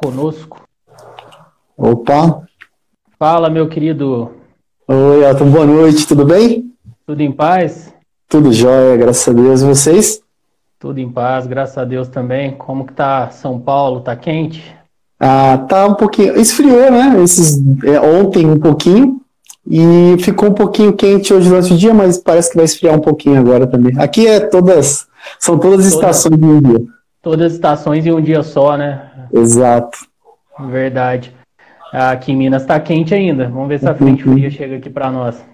conosco. Opa! Fala, meu querido. Oi, Elton, boa noite, tudo bem? Tudo em paz? Tudo jóia, graças a Deus. E vocês? Tudo em paz, graças a Deus também. Como que tá São Paulo? Tá quente? Ah, tá um pouquinho. Esfriou, né? Esses, é, ontem um pouquinho. E ficou um pouquinho quente hoje durante o dia, mas parece que vai esfriar um pouquinho agora também. Aqui é todas. São todas as estações um dia. Todas as estações em um dia só, né? Exato. Verdade. Aqui em Minas tá quente ainda. Vamos ver se a frente Uhum. fria chega aqui para nós.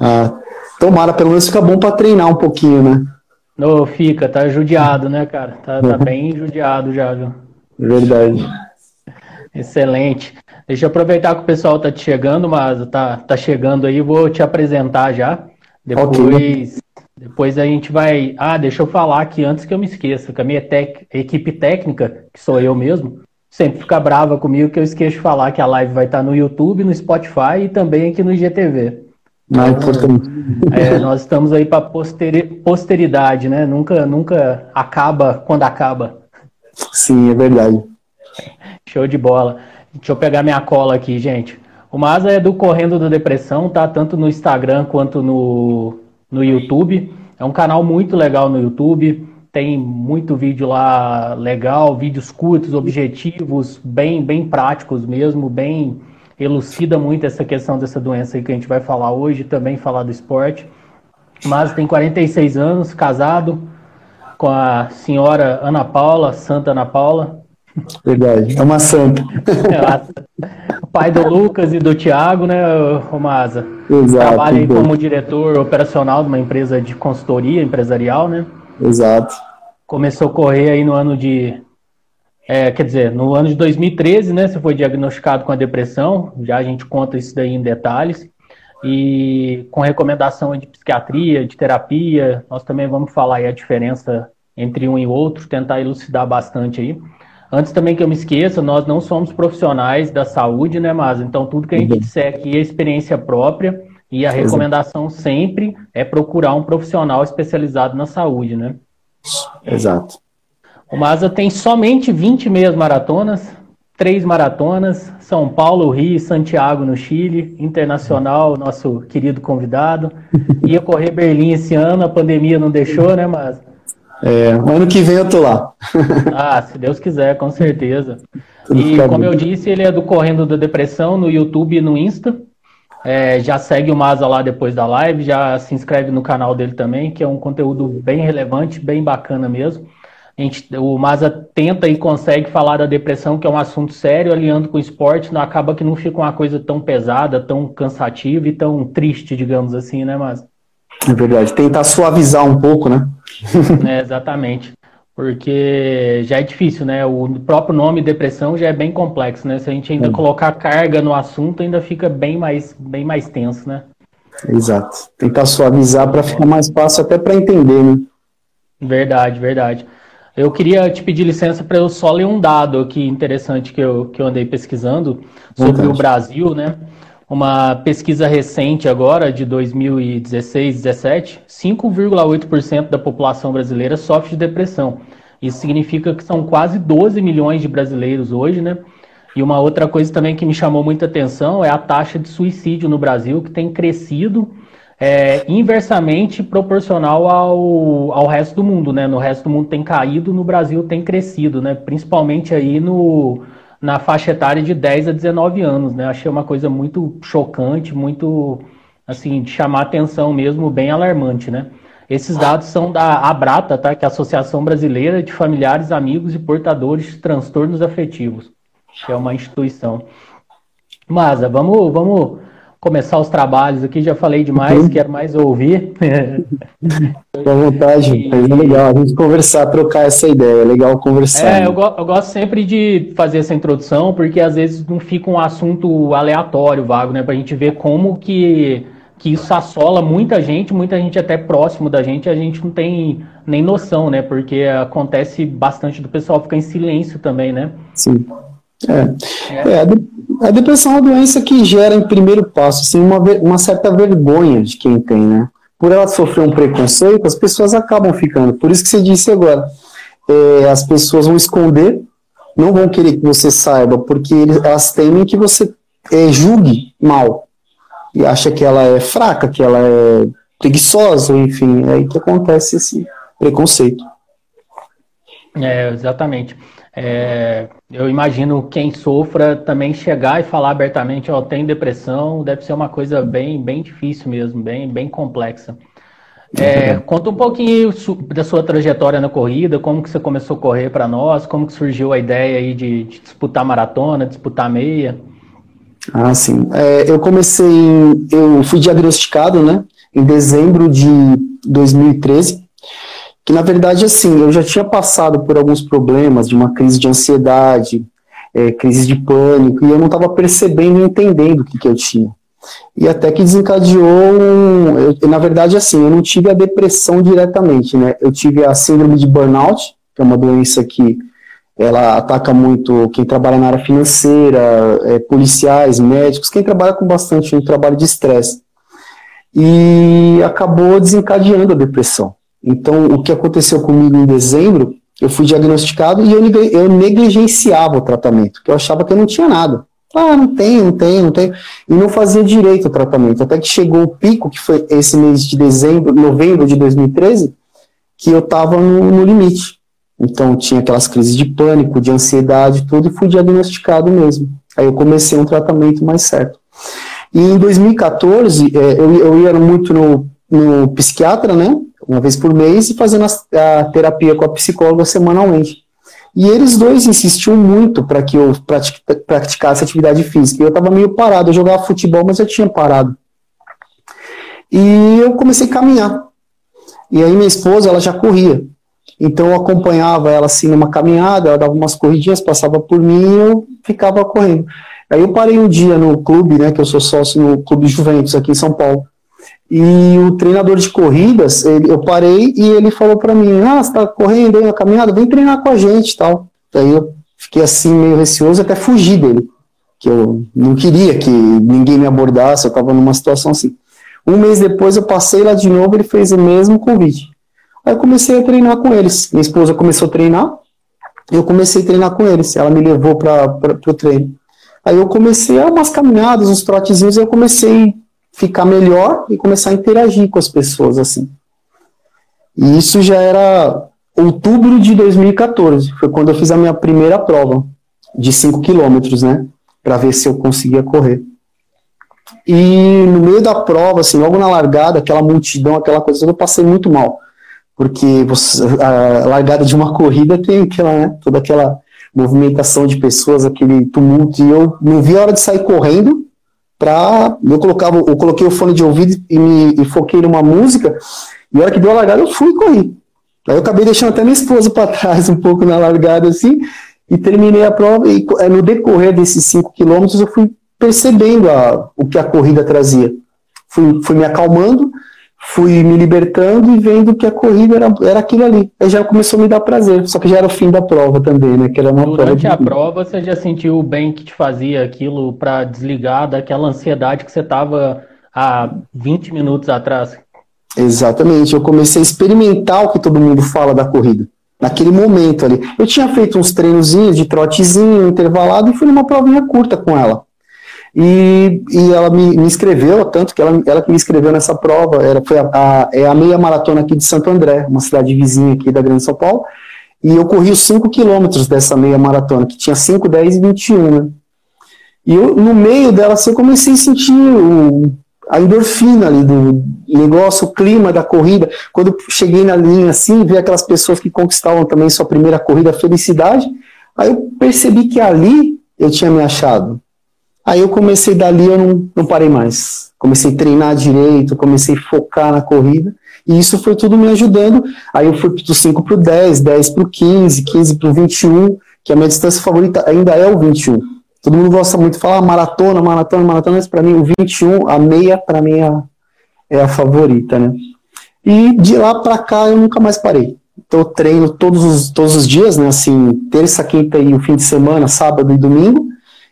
Ah, tomara, pelo menos fica bom para treinar um pouquinho, né? Não, fica, tá judiado, né, cara? Tá, tá bem judiado já, viu? Verdade. Excelente. Deixa eu aproveitar que o pessoal tá te chegando, mas tá, tá chegando aí, vou te apresentar já. Depois, depois a gente vai. Ah, deixa eu falar aqui antes que eu me esqueça, que a minha tec- equipe técnica, que sou eu mesmo, sempre fica brava comigo que eu esqueço de falar que a live vai estar no YouTube, no Spotify e também aqui no IGTV. Não é importante. É, nós estamos aí para posteridade, né? Nunca, nunca acaba quando acaba. Sim, é verdade. Show de bola. Deixa eu pegar minha cola aqui, gente. O Maza é do Correndo da Depressão, tá? Tanto no Instagram quanto no, no YouTube. É um canal muito legal no YouTube. Tem muito vídeo lá legal, vídeos curtos, objetivos, bem, bem práticos mesmo, bem elucida muito essa questão dessa doença aí que a gente vai falar hoje, também falar do esporte. Mas tem 46 anos, casado com a senhora Ana Paula, Santa Ana Paula. Verdade. É uma santa. o pai do Lucas e do Thiago, né, Romaza? Exato. Trabalha aí como diretor operacional de uma empresa de consultoria empresarial, né? Exato. Começou a correr aí no ano de. É, quer dizer, no ano de 2013, né? Você foi diagnosticado com a depressão. Já a gente conta isso daí em detalhes. E com recomendação de psiquiatria, de terapia, nós também vamos falar aí a diferença entre um e outro, tentar elucidar bastante aí. Antes também que eu me esqueça, nós não somos profissionais da saúde, né, mas então tudo que a gente disser aqui é experiência própria e a recomendação sempre é procurar um profissional especializado na saúde, né? Exato. O Maza tem somente 20 meias maratonas, três maratonas, São Paulo, Rio e Santiago no Chile, internacional, nosso querido convidado. Ia correr Berlim esse ano, a pandemia não deixou, né, mas É, ano que vem eu tô lá. ah, se Deus quiser, com certeza. E como eu disse, ele é do Correndo da Depressão no YouTube e no Insta. É, já segue o Maza lá depois da live, já se inscreve no canal dele também, que é um conteúdo bem relevante, bem bacana mesmo. A gente, o Maza tenta e consegue falar da depressão, que é um assunto sério, aliando com o esporte, não, acaba que não fica uma coisa tão pesada, tão cansativa e tão triste, digamos assim, né, Maza? É verdade. Tentar suavizar um pouco, né? É, exatamente. Porque já é difícil, né? O próprio nome depressão já é bem complexo, né? Se a gente ainda É. colocar carga no assunto, ainda fica bem mais, bem mais tenso, né? Exato. Tentar suavizar para ficar mais fácil até para entender, né? Verdade, verdade. Eu queria te pedir licença para eu só ler um dado aqui interessante que eu, que eu andei pesquisando sobre Vontade. o Brasil, né? Uma pesquisa recente agora, de 2016, 17, 5,8% da população brasileira sofre de depressão. Isso significa que são quase 12 milhões de brasileiros hoje, né? E uma outra coisa também que me chamou muita atenção é a taxa de suicídio no Brasil, que tem crescido é, inversamente proporcional ao, ao resto do mundo, né? No resto do mundo tem caído, no Brasil tem crescido, né? Principalmente aí no, na faixa etária de 10 a 19 anos, né? Achei uma coisa muito chocante, muito, assim, de chamar atenção mesmo, bem alarmante, né? Esses dados são da Abrata, tá? Que é a Associação Brasileira de Familiares, Amigos e Portadores de Transtornos Afetivos, que é uma instituição. Masa, vamos, vamos começar os trabalhos aqui, já falei demais, quero mais ouvir. Fique à vontade, mas é legal a gente conversar, trocar essa ideia, é legal conversar. É, né? eu, go- eu gosto sempre de fazer essa introdução, porque às vezes não fica um assunto aleatório, vago, né? Pra gente ver como que, que isso assola muita gente, muita gente até próximo da gente, a gente não tem nem noção, né? Porque acontece bastante do pessoal ficar em silêncio também, né? Sim. É. É, a, de- a depressão é uma doença que gera, em primeiro passo, assim, uma, uma certa vergonha de quem tem, né? Por ela sofrer um preconceito, as pessoas acabam ficando. Por isso que você disse agora, é, as pessoas vão esconder não vão querer que você saiba, porque eles, elas temem que você é, julgue mal e acha que ela é fraca, que ela é preguiçosa, enfim, é aí que acontece esse preconceito. É, exatamente. É, eu imagino quem sofra também chegar e falar abertamente, ó, tem depressão, deve ser uma coisa bem, bem difícil mesmo, bem, bem complexa. É, conta um pouquinho da sua trajetória na corrida, como que você começou a correr para nós, como que surgiu a ideia aí de, de disputar maratona, disputar meia. Ah, sim. É, eu comecei, eu fui diagnosticado, né, em dezembro de 2013, que na verdade, assim, eu já tinha passado por alguns problemas de uma crise de ansiedade, é, crise de pânico, e eu não estava percebendo e entendendo o que, que eu tinha. E até que desencadeou, um, eu, na verdade, assim, eu não tive a depressão diretamente, né? Eu tive a síndrome de burnout, que é uma doença que ela ataca muito quem trabalha na área financeira, é, policiais, médicos, quem trabalha com bastante um trabalho de estresse. E acabou desencadeando a depressão. Então, o que aconteceu comigo em dezembro, eu fui diagnosticado e eu, eu negligenciava o tratamento, que eu achava que eu não tinha nada. Ah, não tem, não tem, não tem. E não fazia direito o tratamento. Até que chegou o pico, que foi esse mês de dezembro, novembro de 2013, que eu estava no, no, limite. Então tinha aquelas crises de pânico, de ansiedade, tudo, e fui diagnosticado mesmo. Aí eu comecei um tratamento mais certo. E em 2014, é, eu, eu ia muito no, no psiquiatra, né? Uma vez por mês, e fazendo a, a terapia com a psicóloga semanalmente. E eles dois insistiam muito para que eu praticasse atividade física. Eu estava meio parado, eu jogava futebol, mas eu tinha parado. E eu comecei a caminhar. E aí minha esposa, ela já corria. Então eu acompanhava ela assim numa caminhada, ela dava umas corridinhas, passava por mim e eu ficava correndo. Aí eu parei um dia no clube, né, que eu sou sócio no Clube Juventus aqui em São Paulo. E o treinador de corridas, ele, eu parei e ele falou para mim: Ah, você tá correndo aí na caminhada? Vem treinar com a gente tal. Aí eu fiquei assim meio receoso, até fugi dele, que eu não queria que ninguém me abordasse, eu estava numa situação assim. Um mês depois eu passei lá de novo, ele fez o mesmo convite. Aí eu comecei a treinar com eles. Minha esposa começou a treinar, eu comecei a treinar com eles. Ela me levou para o treino. Aí eu comecei a umas caminhadas, uns trotezinhos, eu comecei ficar melhor e começar a interagir com as pessoas assim. E isso já era outubro de 2014, foi quando eu fiz a minha primeira prova de 5 quilômetros, né, para ver se eu conseguia correr. E no meio da prova, assim, logo na largada, aquela multidão, aquela coisa, eu passei muito mal, porque você, a largada de uma corrida tem aquela, né, toda aquela movimentação de pessoas, aquele tumulto, e eu não vi a hora de sair correndo, para eu colocava, eu coloquei o fone de ouvido e me e foquei numa música, e a hora que deu a largada eu fui e corri. Aí eu acabei deixando até minha esposa para trás um pouco na largada assim, e terminei a prova e é, no decorrer desses cinco quilômetros eu fui percebendo a, o que a corrida trazia. Fui, fui me acalmando, fui me libertando e vendo que a corrida era, era aquilo ali. Aí já começou a me dar prazer, só que já era o fim da prova também, né? Que era uma Durante prova de... a prova, você já sentiu o bem que te fazia aquilo para desligar daquela ansiedade que você estava há 20 minutos atrás? Exatamente, eu comecei a experimentar o que todo mundo fala da corrida. Naquele momento ali. Eu tinha feito uns treinozinhos de trotezinho, intervalado, e fui numa provinha curta com ela. E, e ela me, me tanto que ela, ela que me inscreveu nessa prova, era, foi a, a, é a meia maratona aqui de Santo André, uma cidade vizinha aqui da Grande São Paulo, e eu corri os 5 quilômetros dessa meia maratona, que tinha 5, 10 e 21, né? E eu, no meio dela, assim, eu comecei a sentir o, a endorfina ali do negócio, o clima da corrida. Quando cheguei na linha, assim, vi aquelas pessoas que conquistavam também sua primeira corrida, felicidade, aí eu percebi que ali eu tinha me achado. Aí eu comecei dali, eu não, não parei mais. Comecei a treinar direito, comecei a focar na corrida, e isso foi tudo me ajudando. Aí eu fui do 5 para o 10, 10 para o 15, 15 para o 21, que a minha distância favorita ainda é o 21. Todo mundo gosta muito de falar maratona, maratona, maratona, mas para mim o 21, a meia, para mim é a, é a favorita, né? E de lá para cá eu nunca mais parei. Então eu treino todos os, todos os dias, né? Assim, terça, quinta e o fim de semana, sábado e domingo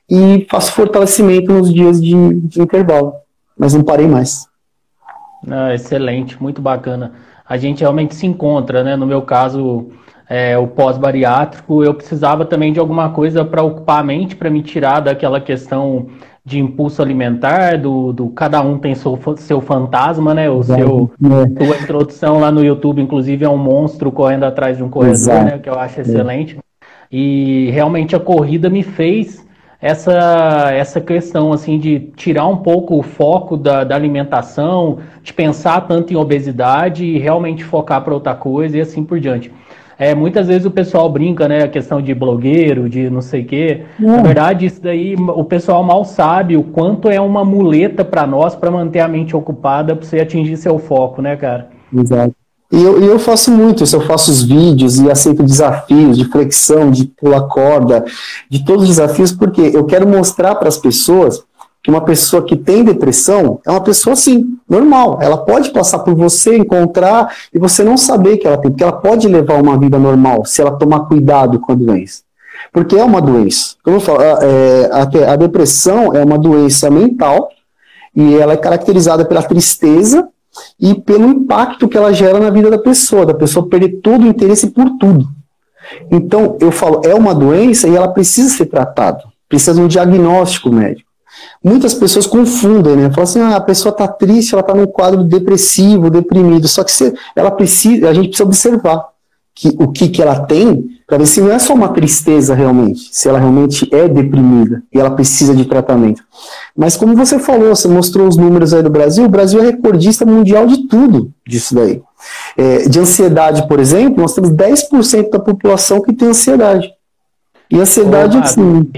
e faço fortalecimento nos dias de, de intervalo, mas não parei mais. Ah, excelente, muito bacana. A gente realmente se encontra, né? No meu caso, é, o pós-bariátrico, eu precisava também de alguma coisa para ocupar a mente, para me tirar daquela questão de impulso alimentar, do, do cada um tem seu, seu fantasma, né? O seu, é. sua introdução lá no YouTube, inclusive, é um monstro correndo atrás de um corredor, Exato. né? Que eu acho excelente. É. E realmente a corrida me fez essa, essa questão assim de tirar um pouco o foco da, da alimentação, de pensar tanto em obesidade e realmente focar para outra coisa e assim por diante. É, muitas vezes o pessoal brinca, né, a questão de blogueiro, de não sei o quê. Na verdade, isso daí o pessoal mal sabe o quanto é uma muleta para nós para manter a mente ocupada para você atingir seu foco, né, cara? Exato. E eu, eu faço muito isso, eu faço os vídeos e aceito desafios de flexão, de pular corda, de todos os desafios, porque eu quero mostrar para as pessoas que uma pessoa que tem depressão é uma pessoa assim, normal. Ela pode passar por você, encontrar e você não saber que ela tem, porque ela pode levar uma vida normal se ela tomar cuidado com a doença. Porque é uma doença. Como eu falo, é, a, a depressão é uma doença mental e ela é caracterizada pela tristeza e pelo impacto que ela gera na vida da pessoa, da pessoa perder todo o interesse por tudo. Então, eu falo, é uma doença e ela precisa ser tratada, precisa de um diagnóstico médico. Muitas pessoas confundem, né? Falam assim, ah, a pessoa está triste, ela está num quadro depressivo, deprimido. Só que você, ela precisa, a gente precisa observar que, o que, que ela tem para ver se não é só uma tristeza realmente, se ela realmente é deprimida e ela precisa de tratamento. Mas como você falou, você mostrou os números aí do Brasil, o Brasil é recordista mundial de tudo disso daí. É, de ansiedade, por exemplo, nós temos 10% da população que tem ansiedade. E ansiedade, Ô, assim,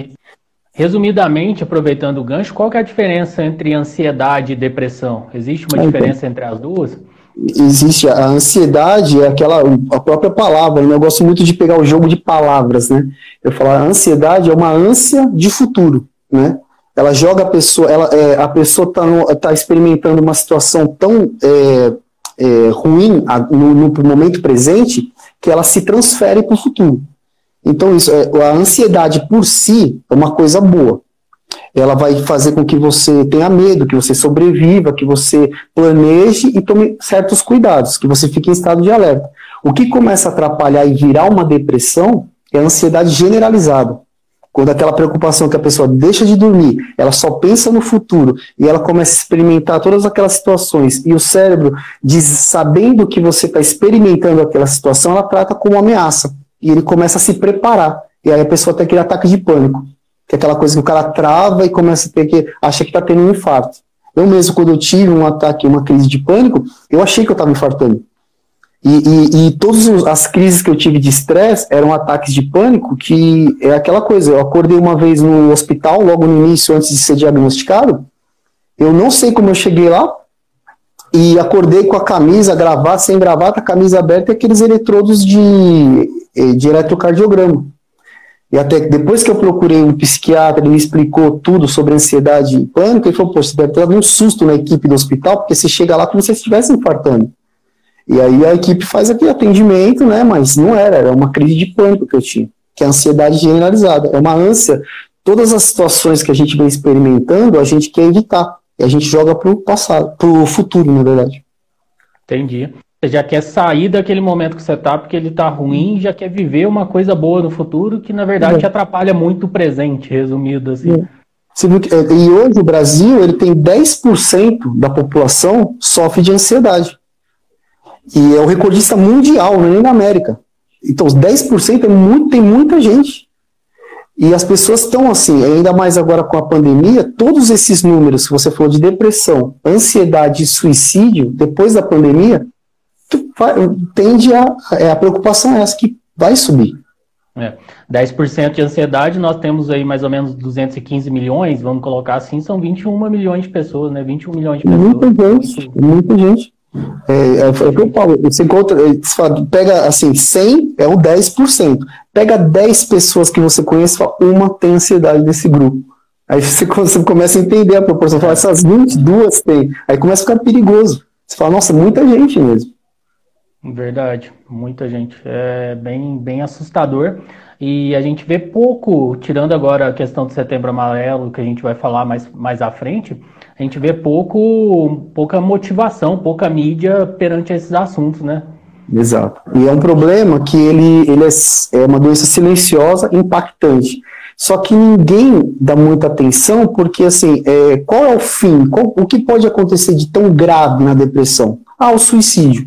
Resumidamente, aproveitando o gancho, qual é a diferença entre ansiedade e depressão? Existe uma diferença entre as duas? Existe. A ansiedade é aquela, a própria palavra, né? eu gosto muito de pegar o jogo de palavras, né? Eu falo, a ansiedade é uma ânsia de futuro, né? Ela joga a pessoa, ela, é, a pessoa está tá experimentando uma situação tão é, é, ruim no, no momento presente que ela se transfere para o futuro. Então, isso, é, a ansiedade por si é uma coisa boa. Ela vai fazer com que você tenha medo, que você sobreviva, que você planeje e tome certos cuidados, que você fique em estado de alerta. O que começa a atrapalhar e virar uma depressão é a ansiedade generalizada. Quando aquela preocupação que a pessoa deixa de dormir, ela só pensa no futuro e ela começa a experimentar todas aquelas situações e o cérebro, diz, sabendo que você está experimentando aquela situação, ela trata como ameaça e ele começa a se preparar. E aí a pessoa tem aquele ataque de pânico, que é aquela coisa que o cara trava e começa a ter que acha que está tendo um infarto. Eu mesmo, quando eu tive um ataque, uma crise de pânico, eu achei que eu estava infartando. E, e, e, todas as crises que eu tive de estresse eram ataques de pânico, que é aquela coisa. Eu acordei uma vez no hospital, logo no início, antes de ser diagnosticado. Eu não sei como eu cheguei lá, e acordei com a camisa, gravata, sem gravata, camisa aberta e aqueles eletrodos de eh, de eletrocardiograma. E até depois que eu procurei um psiquiatra, ele me explicou tudo sobre ansiedade e pânico, ele falou, poxa, você deve ter dado um susto na equipe do hospital, porque você chega lá como se você estivesse infartando. E aí a equipe faz aquele atendimento, né, mas não era, era uma crise de pânico que eu tinha, que é ansiedade generalizada, é uma ânsia. Todas as situações que a gente vem experimentando, a gente quer evitar, e a gente joga para o passado, para o futuro, na verdade. Entendi. Você já quer sair daquele momento que você está porque ele está ruim, já quer viver uma coisa boa no futuro que na verdade é. te atrapalha muito o presente, resumido assim. É. É, e hoje o Brasil ele tem 10% da população sofre de ansiedade. E é o recordista mundial, não é nem na América. Então, os 10% é muito, tem muita gente. E as pessoas estão assim, ainda mais agora com a pandemia, todos esses números que você falou de depressão, ansiedade e suicídio, depois da pandemia, tende a. É, a preocupação é essa que vai subir. É. 10% de ansiedade, nós temos aí mais ou menos 215 milhões, vamos colocar assim, são 21 milhões de pessoas, né? 21 milhões de pessoas. Muita gente, muita gente. É, é, é o que eu falo, você encontra, fala, pega assim, 100 é o 10%. Pega 10 pessoas que você conhece, uma tem ansiedade desse grupo. Aí você, você começa a entender a proporção, fala, essas 22 tem. Aí começa a ficar perigoso. Você fala, nossa, muita gente mesmo. Verdade, muita gente. É bem, bem assustador. E a gente vê pouco, tirando agora a questão do setembro amarelo, que a gente vai falar mais, mais à frente, a gente vê pouco, pouca motivação, pouca mídia perante esses assuntos, né? Exato. E é um problema que ele, ele é, é uma doença silenciosa, impactante. Só que ninguém dá muita atenção, porque assim, é, qual é o fim? Qual, o que pode acontecer de tão grave na depressão? Ah, o suicídio.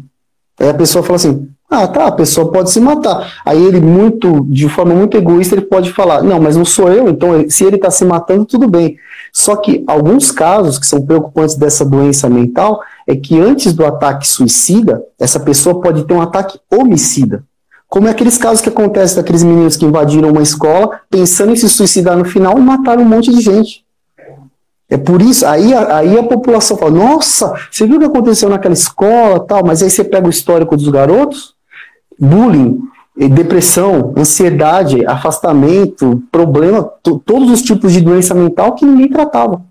Aí a pessoa fala assim: ah, tá, a pessoa pode se matar. Aí ele, muito, de forma muito egoísta, ele pode falar: não, mas não sou eu, então se ele está se matando, tudo bem. Só que alguns casos que são preocupantes dessa doença mental é que antes do ataque suicida, essa pessoa pode ter um ataque homicida. Como é aqueles casos que acontecem daqueles meninos que invadiram uma escola pensando em se suicidar no final e mataram um monte de gente. É por isso, aí, aí a população fala, nossa, você viu o que aconteceu naquela escola tal, mas aí você pega o histórico dos garotos, bullying, depressão, ansiedade, afastamento, problema, todos os tipos de doença mental que ninguém tratava.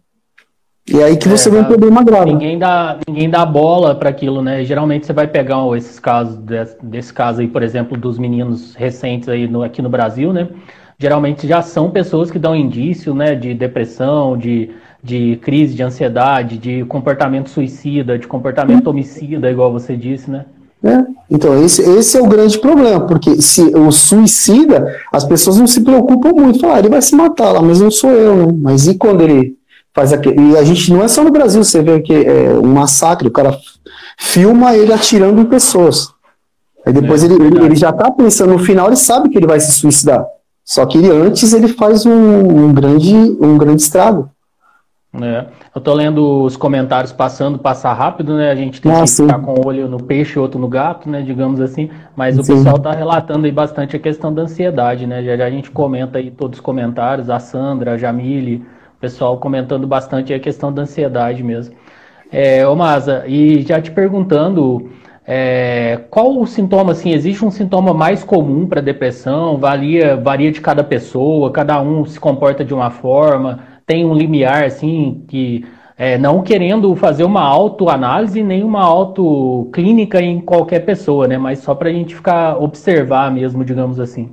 E aí que você é, vê um problema grave. Ninguém dá, ninguém dá bola para aquilo, né? Geralmente você vai pegar esses casos, desse, desse caso aí, por exemplo, dos meninos recentes aí no, aqui no Brasil, né? Geralmente já são pessoas que dão indício, né, de depressão, de, de crise de ansiedade, de comportamento suicida, de comportamento homicida, igual você disse, né? É, então, esse, esse é o grande problema, porque se o suicida, as pessoas não se preocupam muito, falar, ah, ele vai se matar lá, mas não sou eu, né? Mas e quando ele faz aquilo. E a gente não é só no Brasil, você vê que é um massacre, o cara filma ele atirando em pessoas. Aí depois é, ele, ele, ele, já está pensando no final, ele sabe que ele vai se suicidar. Só que ele, antes ele faz um, um grande, um grande estrago. É. Eu tô lendo os comentários passando, passar rápido, né? A gente tem ah, que sim. ficar com o olho no peixe e outro no gato, né? Digamos assim. Mas o pessoal tá relatando aí bastante a questão da ansiedade, né? Já, já a gente comenta aí todos os comentários, a Sandra, a Jamile, pessoal comentando bastante a questão da ansiedade mesmo. É, ô Maza, e já te perguntando, é, qual o sintoma, assim, existe um sintoma mais comum para depressão? Varia, varia de cada pessoa, cada um se comporta de uma forma, tem um limiar, assim, que é, não querendo fazer uma autoanálise nem uma autoclínica em qualquer pessoa, né? Mas só para a gente ficar observar mesmo, digamos assim.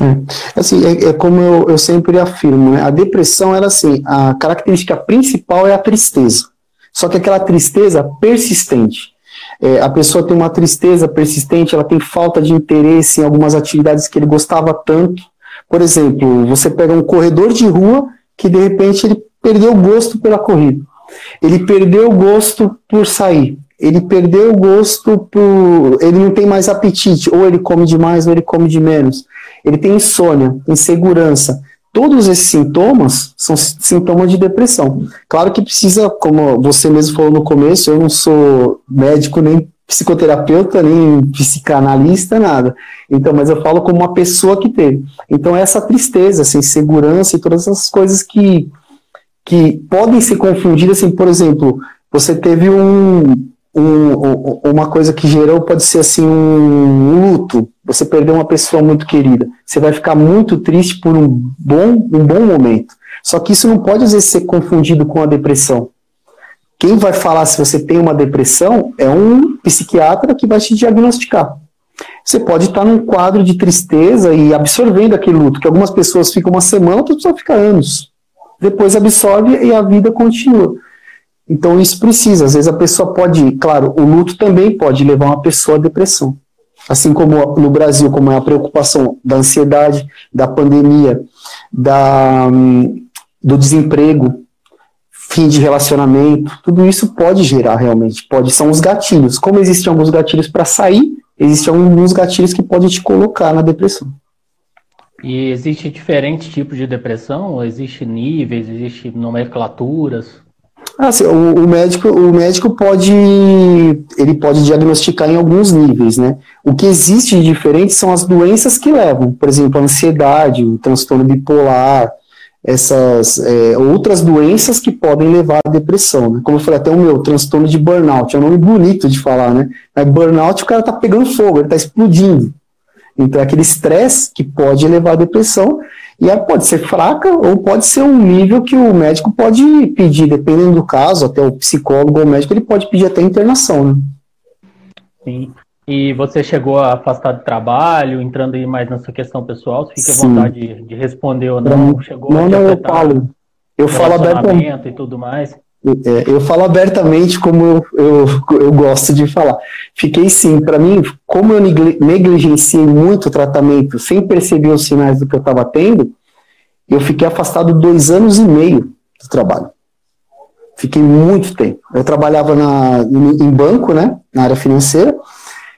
É. Assim, é, é como eu, eu, sempre afirmo, né? a depressão, ela assim, a característica principal é a tristeza. Só que aquela tristeza persistente. É, a pessoa tem uma tristeza persistente, ela tem falta de interesse em algumas atividades que ele gostava tanto. Por exemplo, você pega um corredor de rua que de repente ele perdeu o gosto pela corrida. Ele perdeu o gosto por sair ele perdeu o gosto por. Ele não tem mais apetite, ou ele come demais ou ele come de menos. Ele tem insônia, insegurança. Todos esses sintomas são sintomas de depressão. Claro que precisa, como você mesmo falou no começo, eu não sou médico nem psicoterapeuta, nem psicanalista, nada. Então, mas eu falo como uma pessoa que teve. Então, essa tristeza, essa insegurança e todas essas coisas que, que podem se confundir, assim, por exemplo, você teve um, um, uma coisa que gerou pode ser assim um luto. Você perdeu uma pessoa muito querida. Você vai ficar muito triste por um bom, um bom momento. Só que isso não pode às vezes ser confundido com a depressão. Quem vai falar se você tem uma depressão é um psiquiatra que vai te diagnosticar. Você pode estar num quadro de tristeza e absorvendo aquele luto, que algumas pessoas ficam uma semana, outras pessoas ficam anos. Depois absorve e a vida continua. Então isso precisa. Às vezes a pessoa pode, claro, o luto também pode levar uma pessoa à depressão. Assim como no Brasil, como é a preocupação da ansiedade, da pandemia, da, hum, do desemprego, fim de relacionamento, tudo isso pode gerar realmente, pode são os gatilhos. Como existem alguns gatilhos para sair, existem alguns gatilhos que podem te colocar na depressão. E existe diferentes tipos de depressão? Existe níveis, existe nomenclaturas? Ah, sim, o, o, médico, o médico pode, ele pode diagnosticar em alguns níveis, né? O que existe de diferente são as doenças que levam, por exemplo, a ansiedade, o transtorno bipolar, essas é, outras doenças que podem levar à depressão, né? Como eu falei até o meu, transtorno de burnout, é um nome bonito de falar, né? Mas burnout o cara tá pegando fogo, ele tá explodindo. Então é aquele estresse que pode levar à depressão e ela pode ser fraca ou pode ser um nível que o médico pode pedir, dependendo do caso, até o psicólogo ou o médico, ele pode pedir até internação, né? Sim. E você chegou a afastar do trabalho, entrando aí mais nessa questão pessoal, se fica à vontade de, de, responder ou não. Chegou não, não, eu falo. Eu falo abertamente e tudo mais. é, eu falo abertamente como eu, eu, eu gosto de falar. Fiquei sim, para mim, como eu negligenciei muito o tratamento sem perceber os sinais do que eu estava tendo, eu fiquei afastado dois anos e meio do trabalho. Fiquei muito tempo. Eu trabalhava na, em banco, né, na área financeira,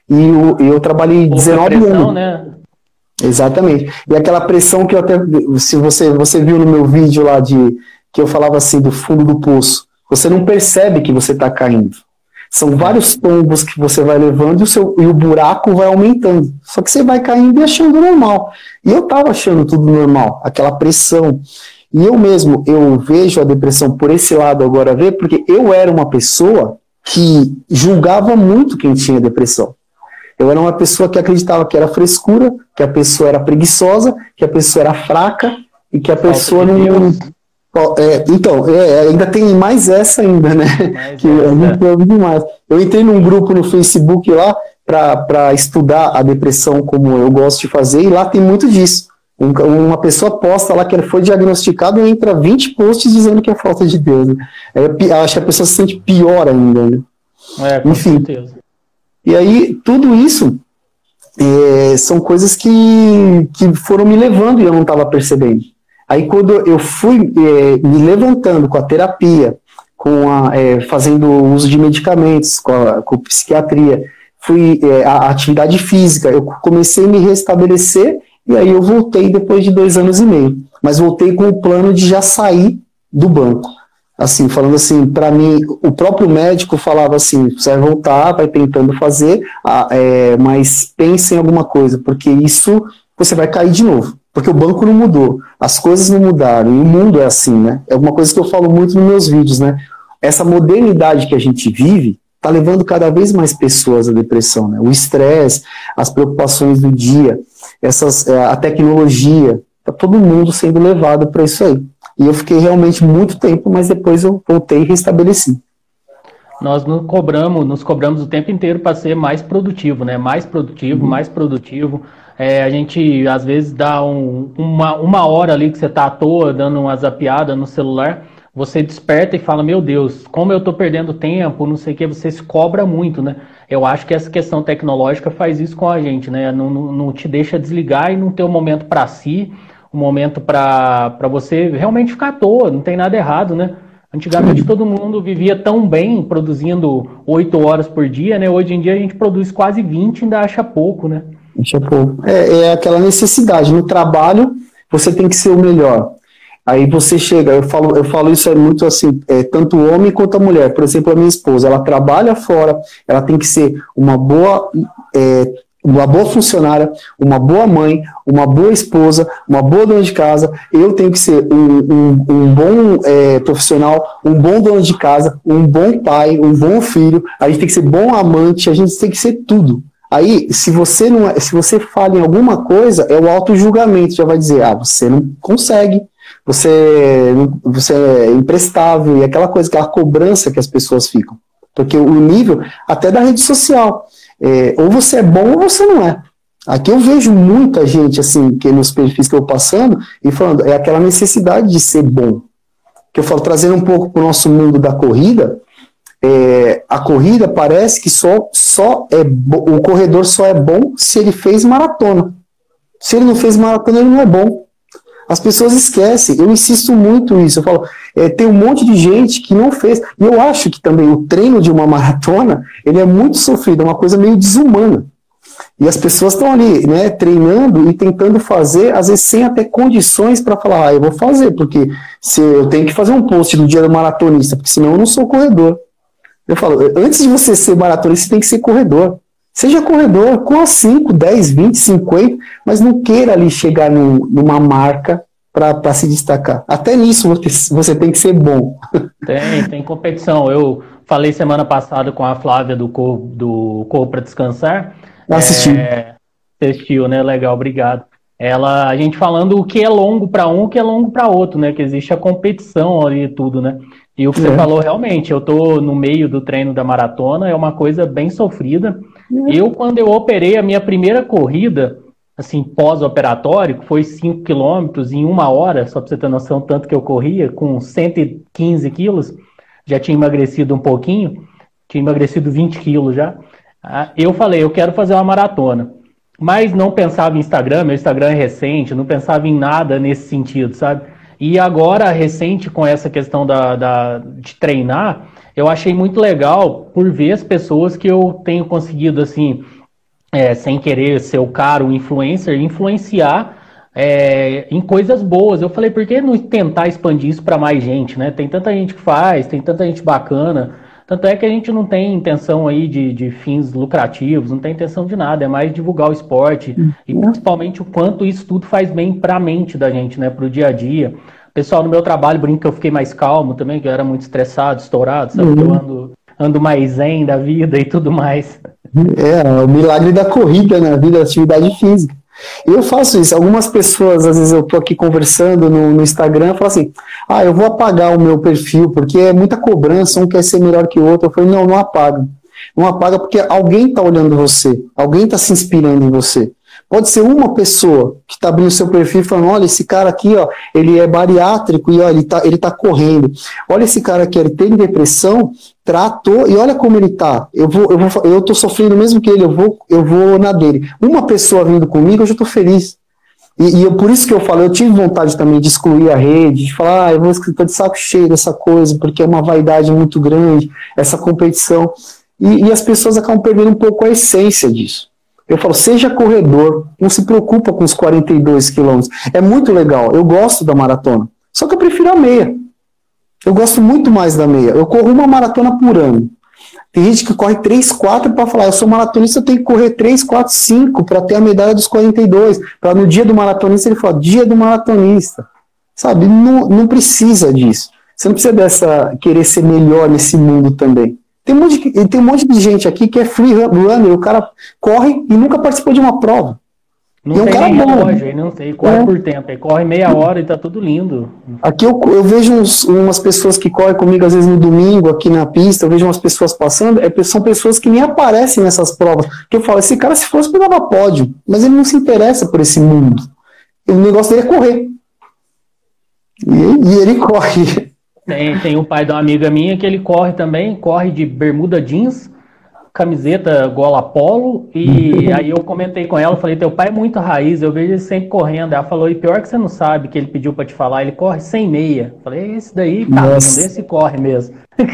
e eu, eu trabalhei 19 pressão, anos. Né? Exatamente. E aquela pressão que eu até, se você, você viu no meu vídeo lá de que eu falava assim do fundo do poço, você não percebe que você está caindo. São vários tombos que você vai levando e o, seu, e o buraco vai aumentando. Só que você vai caindo e achando normal. E eu estava achando tudo normal, aquela pressão. E eu mesmo, eu vejo a depressão por esse lado agora ver, porque eu era uma pessoa que julgava muito quem tinha depressão. Eu era uma pessoa que acreditava que era frescura, que a pessoa era preguiçosa, que a pessoa era fraca e que a pessoa não. É, então, é, ainda tem mais essa ainda, né? Mais que essa. ouve demais. Eu entrei num grupo no Facebook lá para estudar a depressão como eu gosto de fazer, e lá tem muito disso. Um, uma pessoa posta lá que foi diagnosticado e entra 20 posts dizendo que é falta de Deus. Né? É, acho que a pessoa se sente pior ainda. Né? É, com Enfim. certeza. E aí, tudo isso é, são coisas que, que foram me levando e eu não estava percebendo. Aí, quando eu fui é, me levantando com a terapia, com a, é, fazendo uso de medicamentos, com a, com a psiquiatria, fui é, a, atividade física, eu comecei a me restabelecer e aí eu voltei depois de dois anos e meio. Mas voltei com o plano de já sair do banco assim, falando assim, para mim, o próprio médico falava assim, você vai voltar, vai tentando fazer, é, mas pense em alguma coisa, porque isso você vai cair de novo, porque o banco não mudou, as coisas não mudaram, e o mundo é assim, né? É uma coisa que eu falo muito nos meus vídeos, né? Essa modernidade que a gente vive está levando cada vez mais pessoas à depressão, né? O estresse, as preocupações do dia, essas, é, a tecnologia, tá todo mundo sendo levado para isso aí. E eu fiquei realmente muito tempo, mas depois eu voltei e restabeleci. Nós nos cobramos, nos cobramos o tempo inteiro para ser mais produtivo, né? Mais produtivo, uhum. mais produtivo. É, a gente às vezes dá um, uma, uma hora ali que você está à toa dando uma zapiada no celular, você desperta e fala, meu Deus, como eu estou perdendo tempo, não sei o que, você se cobra muito, né? Eu acho que essa questão tecnológica faz isso com a gente, né? Não, não, não te deixa desligar e não ter um momento para si, um momento para você realmente ficar à toa, não tem nada errado, né? Antigamente todo mundo vivia tão bem produzindo oito horas por dia, né? Hoje em dia a gente produz quase 20 e ainda acha pouco, né? Acha pouco. É, é aquela necessidade. No trabalho, você tem que ser o melhor. Aí você chega, eu falo, eu falo isso é muito assim, é, tanto o homem quanto a mulher. Por exemplo, a minha esposa, ela trabalha fora, ela tem que ser uma boa é, uma boa funcionária, uma boa mãe, uma boa esposa, uma boa dona de casa. Eu tenho que ser um, um, um bom é, profissional, um bom dono de casa, um bom pai, um bom filho. A gente tem que ser bom amante, a gente tem que ser tudo. Aí, se você não, é, se você fala em alguma coisa, é o auto julgamento, já vai dizer, ah, você não consegue, você, você é imprestável e aquela coisa, aquela cobrança que as pessoas ficam, porque o nível até da rede social é, ou você é bom ou você não é. Aqui eu vejo muita gente, assim, que nos perfis que eu passando, e falando, é aquela necessidade de ser bom. Que eu falo, trazendo um pouco para o nosso mundo da corrida, é, a corrida parece que só, só é o corredor só é bom se ele fez maratona. Se ele não fez maratona, ele não é bom. As pessoas esquecem, eu insisto muito nisso. Eu falo, é, tem um monte de gente que não fez. E eu acho que também o treino de uma maratona ele é muito sofrido, é uma coisa meio desumana. E as pessoas estão ali, né, treinando e tentando fazer, às vezes sem até condições para falar, ah, eu vou fazer, porque se eu tenho que fazer um post no dia do maratonista, porque senão eu não sou corredor. Eu falo, antes de você ser maratonista, você tem que ser corredor. Seja corredor, com as 5, 10, 20, 50, mas não queira ali chegar num, numa marca para se destacar. Até nisso você tem que ser bom. Tem, tem competição. Eu falei semana passada com a Flávia do Corpo, do Corpo para Descansar. Assisti. É, assistiu, né? Legal, obrigado. Ela, a gente falando o que é longo para um, o que é longo para outro, né? Que existe a competição ali e tudo, né? E o que é. você falou realmente, eu tô no meio do treino da maratona, é uma coisa bem sofrida. É. Eu, quando eu operei a minha primeira corrida, assim, pós-operatório, foi 5 quilômetros em uma hora, só para você ter noção tanto que eu corria, com 115 quilos, já tinha emagrecido um pouquinho, tinha emagrecido 20 quilos já. Ah, eu falei, eu quero fazer uma maratona. Mas não pensava em Instagram, meu Instagram é recente, não pensava em nada nesse sentido, sabe? E agora, recente, com essa questão da, da, de treinar, eu achei muito legal por ver as pessoas que eu tenho conseguido, assim, é, sem querer ser o cara, o influencer, influenciar é, em coisas boas. Eu falei, por que não tentar expandir isso para mais gente, né? Tem tanta gente que faz, tem tanta gente bacana. Tanto é que a gente não tem intenção aí de, de fins lucrativos, não tem intenção de nada, é mais divulgar o esporte uhum. e principalmente o quanto isso tudo faz bem para a mente da gente, né, para o dia a dia. Pessoal no meu trabalho brinca que eu fiquei mais calmo também, que eu era muito estressado, estourado, sabe? Uhum. Eu ando, ando mais zen da vida e tudo mais. É, o milagre da corrida na vida, da atividade física. Eu faço isso. Algumas pessoas, às vezes eu tô aqui conversando no, no Instagram, falam assim: ah, eu vou apagar o meu perfil porque é muita cobrança, um quer ser melhor que o outro. Eu falei: não, não apaga. Não apaga porque alguém está olhando você, alguém está se inspirando em você. Pode ser uma pessoa que está abrindo seu perfil e falando: olha, esse cara aqui, ó, ele é bariátrico e ó, ele está ele tá correndo. Olha esse cara aqui, ele tem depressão, tratou e olha como ele está. Eu vou, eu vou, eu sofrendo mesmo que ele, eu vou, eu vou na dele. Uma pessoa vindo comigo, eu já estou feliz. E, e eu, por isso que eu falo, eu tive vontade também de excluir a rede, de falar, ah, eu vou estar de saco cheio dessa coisa, porque é uma vaidade muito grande, essa competição. E, e as pessoas acabam perdendo um pouco a essência disso. Eu falo, seja corredor, não se preocupa com os 42 quilômetros. É muito legal, eu gosto da maratona. Só que eu prefiro a meia. Eu gosto muito mais da meia. Eu corro uma maratona por ano. Tem gente que corre 3, 4 para falar, eu sou maratonista, eu tenho que correr 3, 4, 5 para ter a medalha dos 42. Para no dia do maratonista ele falar, dia do maratonista. Sabe? Não, não precisa disso. Você não precisa dessa querer ser melhor nesse mundo também. Tem um, monte de, tem um monte de gente aqui que é free runner, o cara corre e nunca participou de uma prova. Não e é um tem cara bom. Relógio, ele não sei, corre é. por tempo, ele corre meia hora e tá tudo lindo. Aqui eu, eu vejo uns, umas pessoas que correm comigo, às vezes no domingo, aqui na pista, eu vejo umas pessoas passando, é, são pessoas que nem aparecem nessas provas. Que eu falo, esse cara se fosse pegava pódio, mas ele não se interessa por esse mundo. O negócio dele é correr. E, e ele corre. Tem, tem um pai de uma amiga minha que ele corre também, corre de bermuda jeans, camiseta gola polo, e aí eu comentei com ela, falei, teu pai é muito raiz, eu vejo ele sempre correndo. Ela falou, e pior que você não sabe, que ele pediu para te falar, ele corre sem meia. Falei, esse daí, tá esse corre mesmo.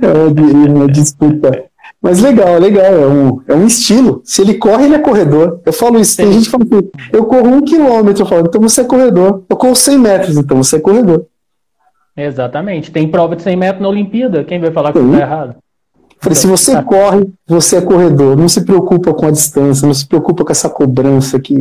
É uma disputa. Mas legal, legal, é um, é um estilo. Se ele corre, ele é corredor. Eu falo isso, Sim. tem gente que fala assim, eu corro um quilômetro, eu falo, então você é corredor. Eu corro 100 metros, então você é corredor. Exatamente. Tem prova de 100 metros na Olimpíada. Quem vai falar que está errado? Falei, se você tá. corre, você é corredor. Não se preocupa com a distância, não se preocupa com essa cobrança que.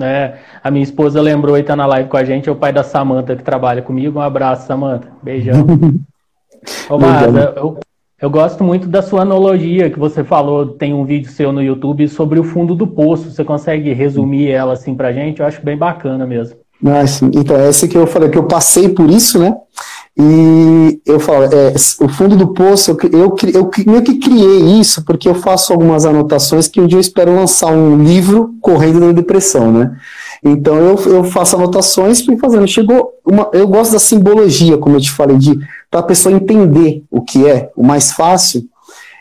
É, a minha esposa lembrou e tá na live com a gente, é o pai da Samanta que trabalha comigo. Um abraço, Samanta. Beijão. Ô, Marta, eu, eu gosto muito da sua analogia que você falou, tem um vídeo seu no YouTube sobre o fundo do poço. Você consegue resumir ela assim pra gente? Eu acho bem bacana mesmo. Ah, sim. Então, é esse que eu falei, que eu passei por isso, né? E eu falo, é, o fundo do poço, eu, eu, eu meio que criei isso, porque eu faço algumas anotações que um dia eu espero lançar um livro correndo da depressão, né? Então eu, eu faço anotações e fazendo. Chegou uma, eu gosto da simbologia, como eu te falei, de para a pessoa entender o que é, o mais fácil.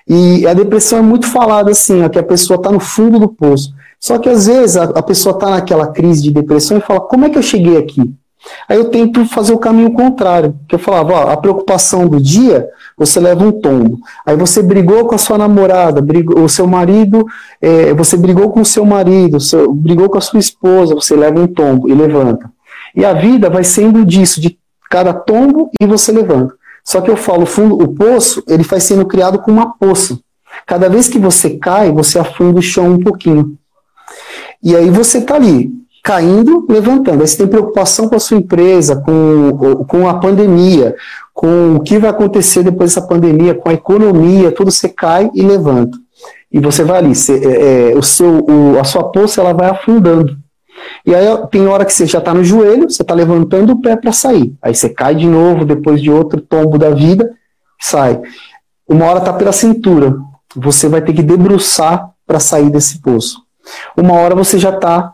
E a depressão é muito falada assim, ó, que a pessoa está no fundo do poço. Só que às vezes a, a pessoa está naquela crise de depressão e fala: como é que eu cheguei aqui? Aí eu tento fazer o caminho contrário, que eu falava, ó, a preocupação do dia, você leva um tombo. Aí você brigou com a sua namorada, brigou, o seu marido, é, você brigou com o seu marido, seu, brigou com a sua esposa, você leva um tombo e levanta. E a vida vai sendo disso, de cada tombo e você levanta. Só que eu falo, o fundo, o poço, ele vai sendo criado com uma poça. Cada vez que você cai, você afunda o chão um pouquinho. E aí você está ali, caindo, levantando. Aí você tem preocupação com a sua empresa, com, com a pandemia, com o que vai acontecer depois dessa pandemia, com a economia, tudo você cai e levanta. E você vai ali, você, é, é, o seu, o, a sua poça ela vai afundando. E aí tem hora que você já está no joelho, você está levantando o pé para sair. Aí você cai de novo, depois de outro tombo da vida, sai. Uma hora está pela cintura. Você vai ter que debruçar para sair desse poço. Uma hora você já está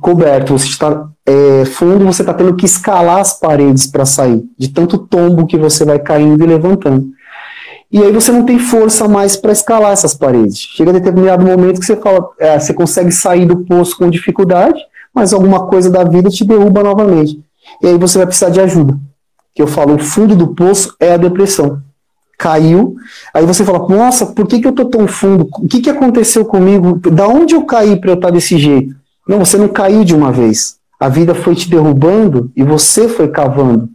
coberto, você está é, fundo, você está tendo que escalar as paredes para sair, de tanto tombo que você vai caindo e levantando. E aí você não tem força mais para escalar essas paredes. Chega a determinado momento que você fala, é, você consegue sair do poço com dificuldade, mas alguma coisa da vida te derruba novamente. E aí você vai precisar de ajuda. Que eu falo, o fundo do poço é a depressão. Caiu, aí você fala, nossa, por que, que eu tô tão fundo? O que, que aconteceu comigo? Da onde eu caí para eu estar tá desse jeito? Não, você não caiu de uma vez. A vida foi te derrubando e você foi cavando.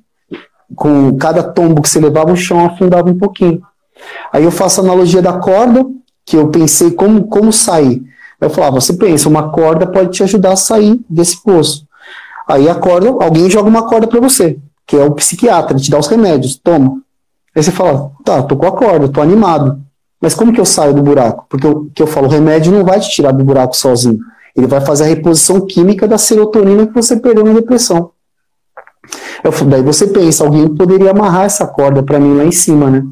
Com cada tombo que você levava, o chão afundava um pouquinho. Aí eu faço a analogia da corda, que eu pensei como, como sair. Eu falava, você pensa, uma corda pode te ajudar a sair desse poço. Aí a corda, alguém joga uma corda para você, que é o psiquiatra, te dá os remédios, toma. Aí você fala, tá, tô com a corda, tô animado. Mas como que eu saio do buraco? Porque o que eu falo, o remédio não vai te tirar do buraco sozinho. Ele vai fazer a reposição química da serotonina que você perdeu na depressão. Eu, daí você pensa, alguém poderia amarrar essa corda para mim lá em cima, né?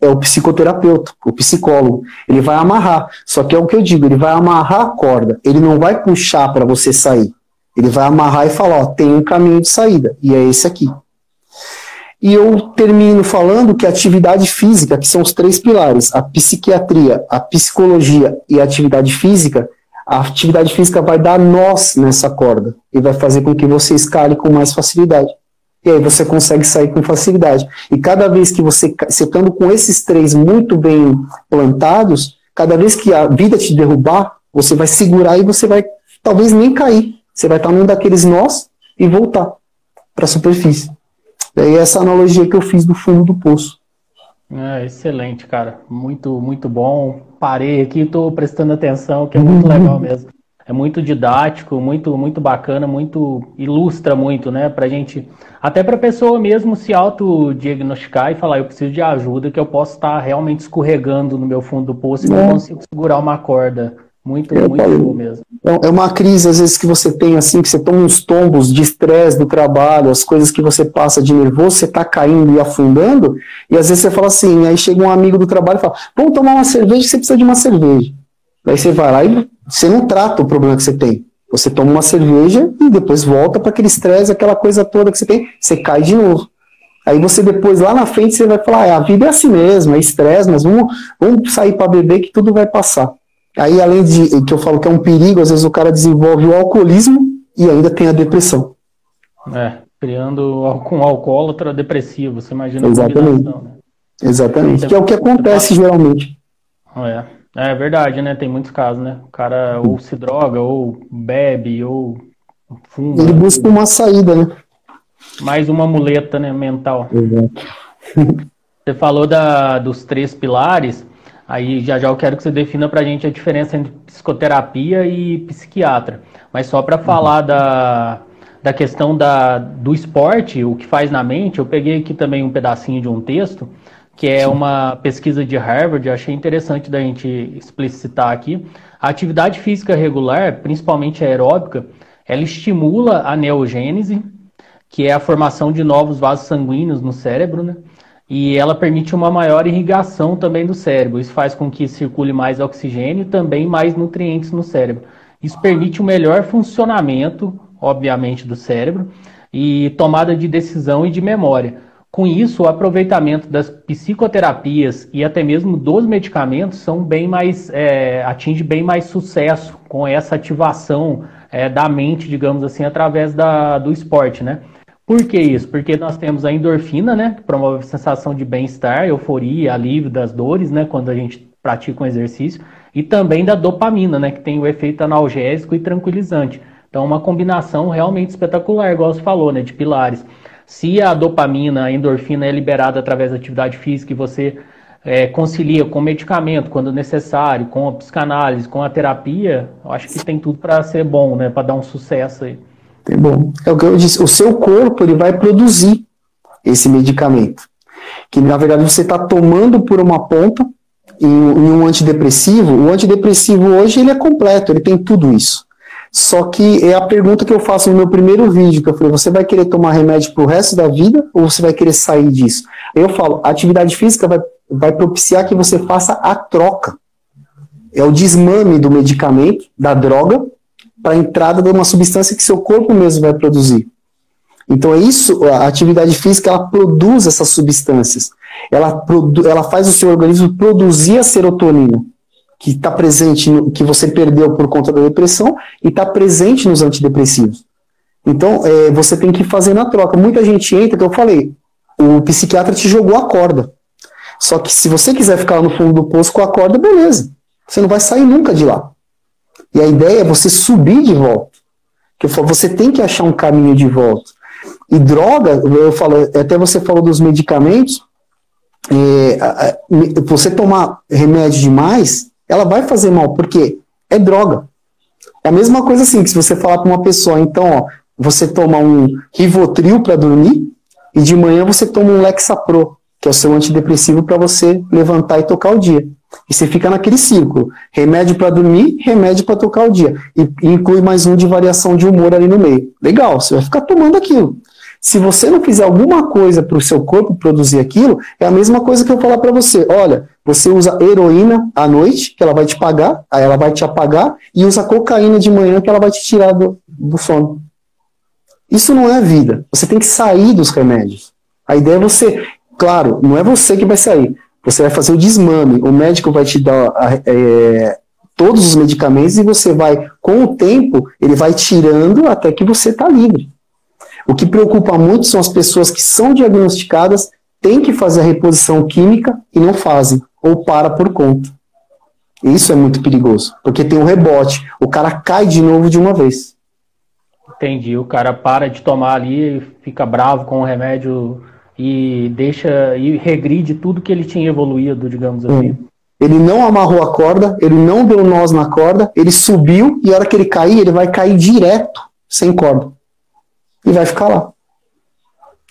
É o psicoterapeuta, o psicólogo. Ele vai amarrar. Só que é o que eu digo, ele vai amarrar a corda. Ele não vai puxar para você sair. Ele vai amarrar e falar, ó, tem um caminho de saída, e é esse aqui. E eu termino falando que a atividade física, que são os três pilares, a psiquiatria, a psicologia e a atividade física, a atividade física vai dar nós nessa corda e vai fazer com que você escale com mais facilidade. E aí você consegue sair com facilidade. E cada vez que você, você estando com esses três muito bem plantados, cada vez que a vida te derrubar, você vai segurar e você vai talvez nem cair. Você vai estar num daqueles nós e voltar para a superfície. Daí essa analogia que eu fiz do fundo do poço. É, excelente, cara. Muito, muito bom. Parei aqui, estou prestando atenção, que é muito uhum. legal mesmo. É muito didático, muito, muito bacana, muito ilustra muito, né? Pra gente, até para a pessoa mesmo se autodiagnosticar e falar, eu preciso de ajuda, que eu posso estar realmente escorregando no meu fundo do poço e não é. consigo segurar uma corda. Muito, eu muito bom mesmo. É uma crise, às vezes, que você tem, assim, que você toma uns tombos de estresse do trabalho, as coisas que você passa de nervoso, você tá caindo e afundando, e às vezes você fala assim, aí chega um amigo do trabalho e fala, vamos tomar uma cerveja, você precisa de uma cerveja. Aí você vai lá e você não trata o problema que você tem. Você toma uma cerveja e depois volta para aquele estresse, aquela coisa toda que você tem, você cai de novo. Aí você depois, lá na frente, você vai falar, ah, a vida é assim mesmo, é estresse, mas vamos, vamos sair para beber que tudo vai passar. Aí, além de que eu falo que é um perigo, às vezes o cara desenvolve o alcoolismo e ainda tem a depressão. É, criando com alcoólatra depressivo, você imagina Exatamente. Né? Exatamente, que é o que acontece geralmente. É. é verdade, né? Tem muitos casos, né? O cara ou se droga, ou bebe, ou fuma. Ele busca uma saída, né? Mais uma muleta né, mental. Exato. Você falou da, dos três pilares. Aí já já eu quero que você defina para a gente a diferença entre psicoterapia e psiquiatra. Mas só para falar uhum. da, da questão da, do esporte, o que faz na mente, eu peguei aqui também um pedacinho de um texto, que é Sim. uma pesquisa de Harvard, achei interessante da gente explicitar aqui. A atividade física regular, principalmente aeróbica, ela estimula a neogênese, que é a formação de novos vasos sanguíneos no cérebro, né? E ela permite uma maior irrigação também do cérebro. Isso faz com que circule mais oxigênio e também mais nutrientes no cérebro. Isso permite um melhor funcionamento, obviamente, do cérebro e tomada de decisão e de memória. Com isso, o aproveitamento das psicoterapias e até mesmo dos medicamentos são bem mais é, atinge bem mais sucesso com essa ativação é, da mente, digamos assim, através da, do esporte, né? Por que isso? Porque nós temos a endorfina, né, que promove a sensação de bem-estar, euforia, alívio das dores, né, quando a gente pratica um exercício, e também da dopamina, né, que tem o efeito analgésico e tranquilizante. Então, uma combinação realmente espetacular, igual você falou, né, de pilares. Se a dopamina, a endorfina é liberada através da atividade física e você é, concilia com medicamento quando necessário, com a psicanálise, com a terapia, eu acho que tem tudo para ser bom, né, para dar um sucesso aí. Tá bom. É o que eu disse, o seu corpo ele vai produzir esse medicamento. Que na verdade você está tomando por uma ponta em, um antidepressivo. O antidepressivo hoje ele é completo, ele tem tudo isso. Só que é a pergunta que eu faço no meu primeiro vídeo, que eu falei, você vai querer tomar remédio para o resto da vida ou você vai querer sair disso? Eu falo, a atividade física vai, vai propiciar que você faça a troca. É o desmame do medicamento, da droga, para a entrada de uma substância que seu corpo mesmo vai produzir. Então é isso, a atividade física ela produz essas substâncias. Ela, produ ela faz o seu organismo produzir a serotonina, que está presente, no, que você perdeu por conta da depressão, e está presente nos antidepressivos. Então é, você tem que fazer na troca. Muita gente entra, que eu falei, o psiquiatra te jogou a corda. Só que se você quiser ficar no fundo do poço com a corda, beleza. Você não vai sair nunca de lá. E a ideia é você subir de volta. Que você tem que achar um caminho de volta. E droga, eu falo, até você falou dos medicamentos, é, você tomar remédio demais, ela vai fazer mal, porque é droga. É a mesma coisa assim, que se você falar para uma pessoa, então, ó, você toma um Rivotril para dormir, e de manhã você toma um Lexapro, que é o seu antidepressivo para você levantar e tocar o dia. E você fica naquele círculo. Remédio para dormir, remédio para tocar o dia. E inclui mais um de variação de humor ali no meio. Legal, você vai ficar tomando aquilo. Se você não fizer alguma coisa para o seu corpo produzir aquilo, é a mesma coisa que eu falar para você. Olha, você usa heroína à noite, que ela vai te pagar, aí ela vai te apagar, e usa cocaína de manhã, que ela vai te tirar do, do sono. Isso não é vida. Você tem que sair dos remédios. A ideia é você, claro, não é você que vai sair. Você vai fazer o desmame. O médico vai te dar é, todos os medicamentos e você vai, com o tempo, ele vai tirando até que você está livre. O que preocupa muito são as pessoas que são diagnosticadas, têm que fazer a reposição química e não fazem, ou para por conta. Isso é muito perigoso, porque tem um rebote, o cara cai de novo de uma vez. Entendi, o cara para de tomar ali, fica bravo com o remédio e deixa e regride tudo que ele tinha evoluído, digamos assim. Ele não amarrou a corda, ele não deu nós na corda, ele subiu e a hora que ele cair, ele vai cair direto, sem corda e vai ficar lá.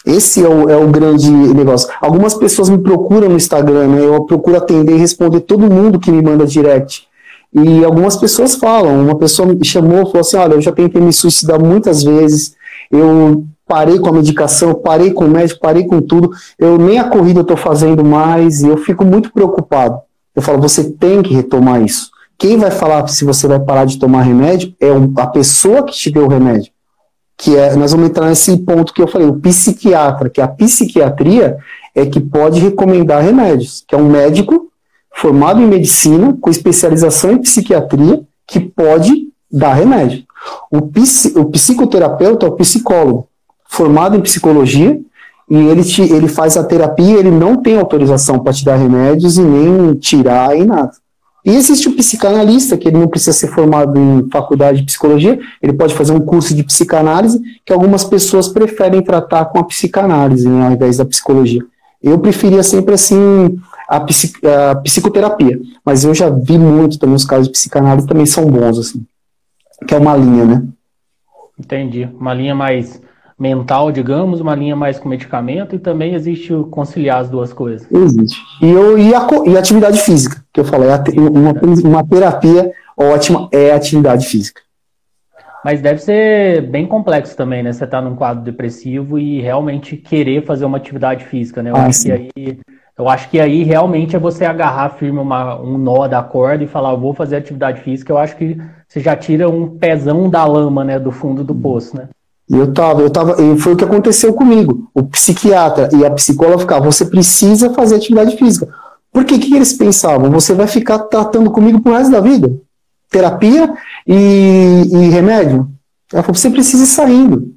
Esse é o, é o grande negócio. Algumas pessoas me procuram no Instagram, né? Eu procuro atender e responder todo mundo que me manda direct. E algumas pessoas falam, uma pessoa me chamou, falou assim, olha, eu já tentei me suicidar muitas vezes, eu parei com a medicação, parei com o médico, parei com tudo, eu nem a corrida estou fazendo mais, e eu fico muito preocupado. Eu falo, você tem que retomar isso. Quem vai falar se você vai parar de tomar remédio é a pessoa que te deu o remédio que é, nós vamos entrar nesse ponto que eu falei, o psiquiatra, que a psiquiatria é que pode recomendar remédios, que é um médico formado em medicina, com especialização em psiquiatria, que pode dar remédio. O, psi, o psicoterapeuta é o psicólogo, formado em psicologia, e ele, te, ele faz a terapia, ele não tem autorização para te dar remédios e nem tirar e nada. E existe o psicanalista, que ele não precisa ser formado em faculdade de psicologia, ele pode fazer um curso de psicanálise, que algumas pessoas preferem tratar com a psicanálise, né, ao invés da psicologia. Eu preferia sempre, assim, a, a psicoterapia, mas eu já vi muito também os casos de psicanálise, também são bons, assim, que é uma linha, né? Entendi, uma linha mais mental, digamos, uma linha mais com medicamento, e também existe o conciliar as duas coisas. Existe. E, eu, e, a, e a atividade física, que eu falei, uma, uma terapia ótima é a atividade física. Mas deve ser bem complexo também, né? Você tá num quadro depressivo e realmente querer fazer uma atividade física, né? Eu, ah, acho, que aí, eu acho que aí realmente é você agarrar firme uma, um nó da corda e falar, vou fazer atividade física. Eu acho que você já tira um pezão da lama, né? Do fundo do poço, né? E eu tava, eu tava, e foi o que aconteceu comigo. O psiquiatra e a psicóloga ficavam, você precisa fazer atividade física. Por que, que eles pensavam? Você vai ficar tratando comigo pro resto da vida? Terapia e, e remédio? Ela falou, você precisa ir saindo.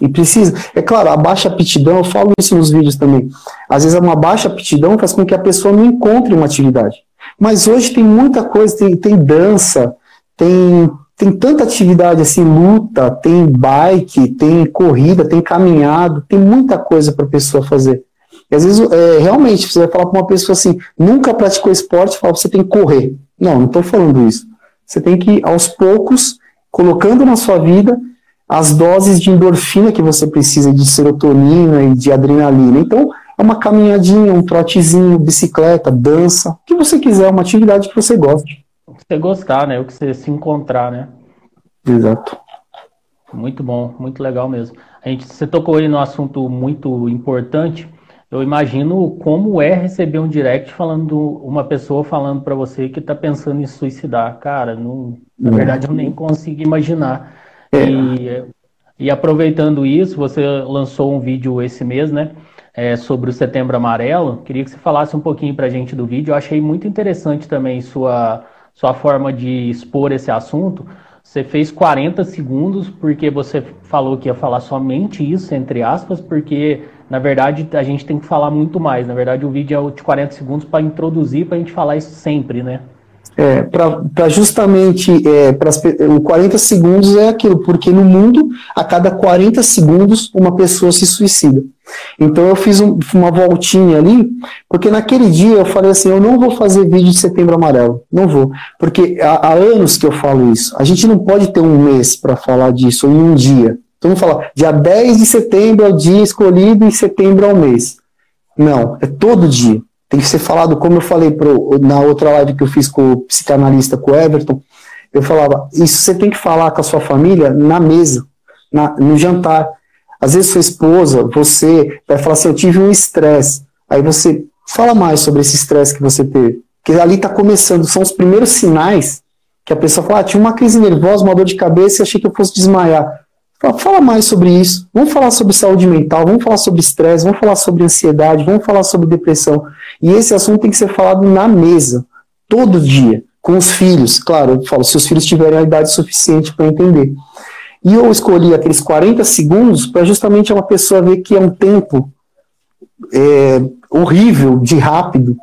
E precisa. É claro, a baixa aptidão, eu falo isso nos vídeos também. Às vezes uma baixa aptidão faz com que a pessoa não encontre uma atividade. Mas hoje tem muita coisa, tem, tem dança, tem tem tanta atividade assim, luta, tem bike, tem corrida, tem caminhado, tem muita coisa para a pessoa fazer. E às vezes, é, realmente, você vai falar para uma pessoa assim, nunca praticou esporte, fala você tem que correr. Não, não estou falando isso. Você tem que, aos poucos, colocando na sua vida as doses de endorfina que você precisa, de serotonina e de adrenalina. Então, é uma caminhadinha, um trotezinho, bicicleta, dança, o que você quiser, uma atividade que você goste você gostar, né? O que você se encontrar, né? Exato. Muito bom, muito legal mesmo. A gente, você tocou aí no assunto muito importante eu imagino como é receber um direct falando uma pessoa falando para você que está pensando em suicidar. Cara, não, na verdade eu nem consigo imaginar. É. E, e, aproveitando isso, você lançou um vídeo esse mês, né? É, sobre o Setembro Amarelo. Queria que você falasse um pouquinho para a gente do vídeo. Eu achei muito interessante também sua, sua forma de expor esse assunto. Você fez 40 segundos porque você falou que ia falar somente isso, entre aspas, porque na verdade, a gente tem que falar muito mais. Na verdade, o vídeo é de 40 segundos para introduzir, para a gente falar isso sempre, né? É, para justamente é, pra, o 40 segundos é aquilo, porque no mundo, a cada 40 segundos, uma pessoa se suicida. Então eu fiz um, uma voltinha ali, porque naquele dia eu falei assim: eu não vou fazer vídeo de setembro amarelo, não vou, porque há, há anos que eu falo isso. A gente não pode ter um mês para falar disso, ou em um dia. Então vamos falar, dia 10 de setembro é o dia escolhido e setembro é o mês. Não, é todo dia. Tem que ser falado, como eu falei pro, na outra live que eu fiz com o psicanalista, com o Everton, eu falava, isso você tem que falar com a sua família na mesa, na, no jantar. Às vezes sua esposa, você, vai falar assim, eu tive um estresse. Aí você fala mais sobre esse estresse que você teve. Porque ali está começando, são os primeiros sinais que a pessoa fala, ah, tinha uma crise nervosa, uma dor de cabeça e achei que eu fosse desmaiar. Fala mais sobre isso. Vamos falar sobre saúde mental, vamos falar sobre estresse, vamos falar sobre ansiedade, vamos falar sobre depressão. E esse assunto tem que ser falado na mesa, todo dia, com os filhos. Claro, eu falo, se os filhos tiverem a idade suficiente para entender. E eu escolhi aqueles 40 segundos para justamente uma pessoa ver que é um tempo é, horrível, de rápido,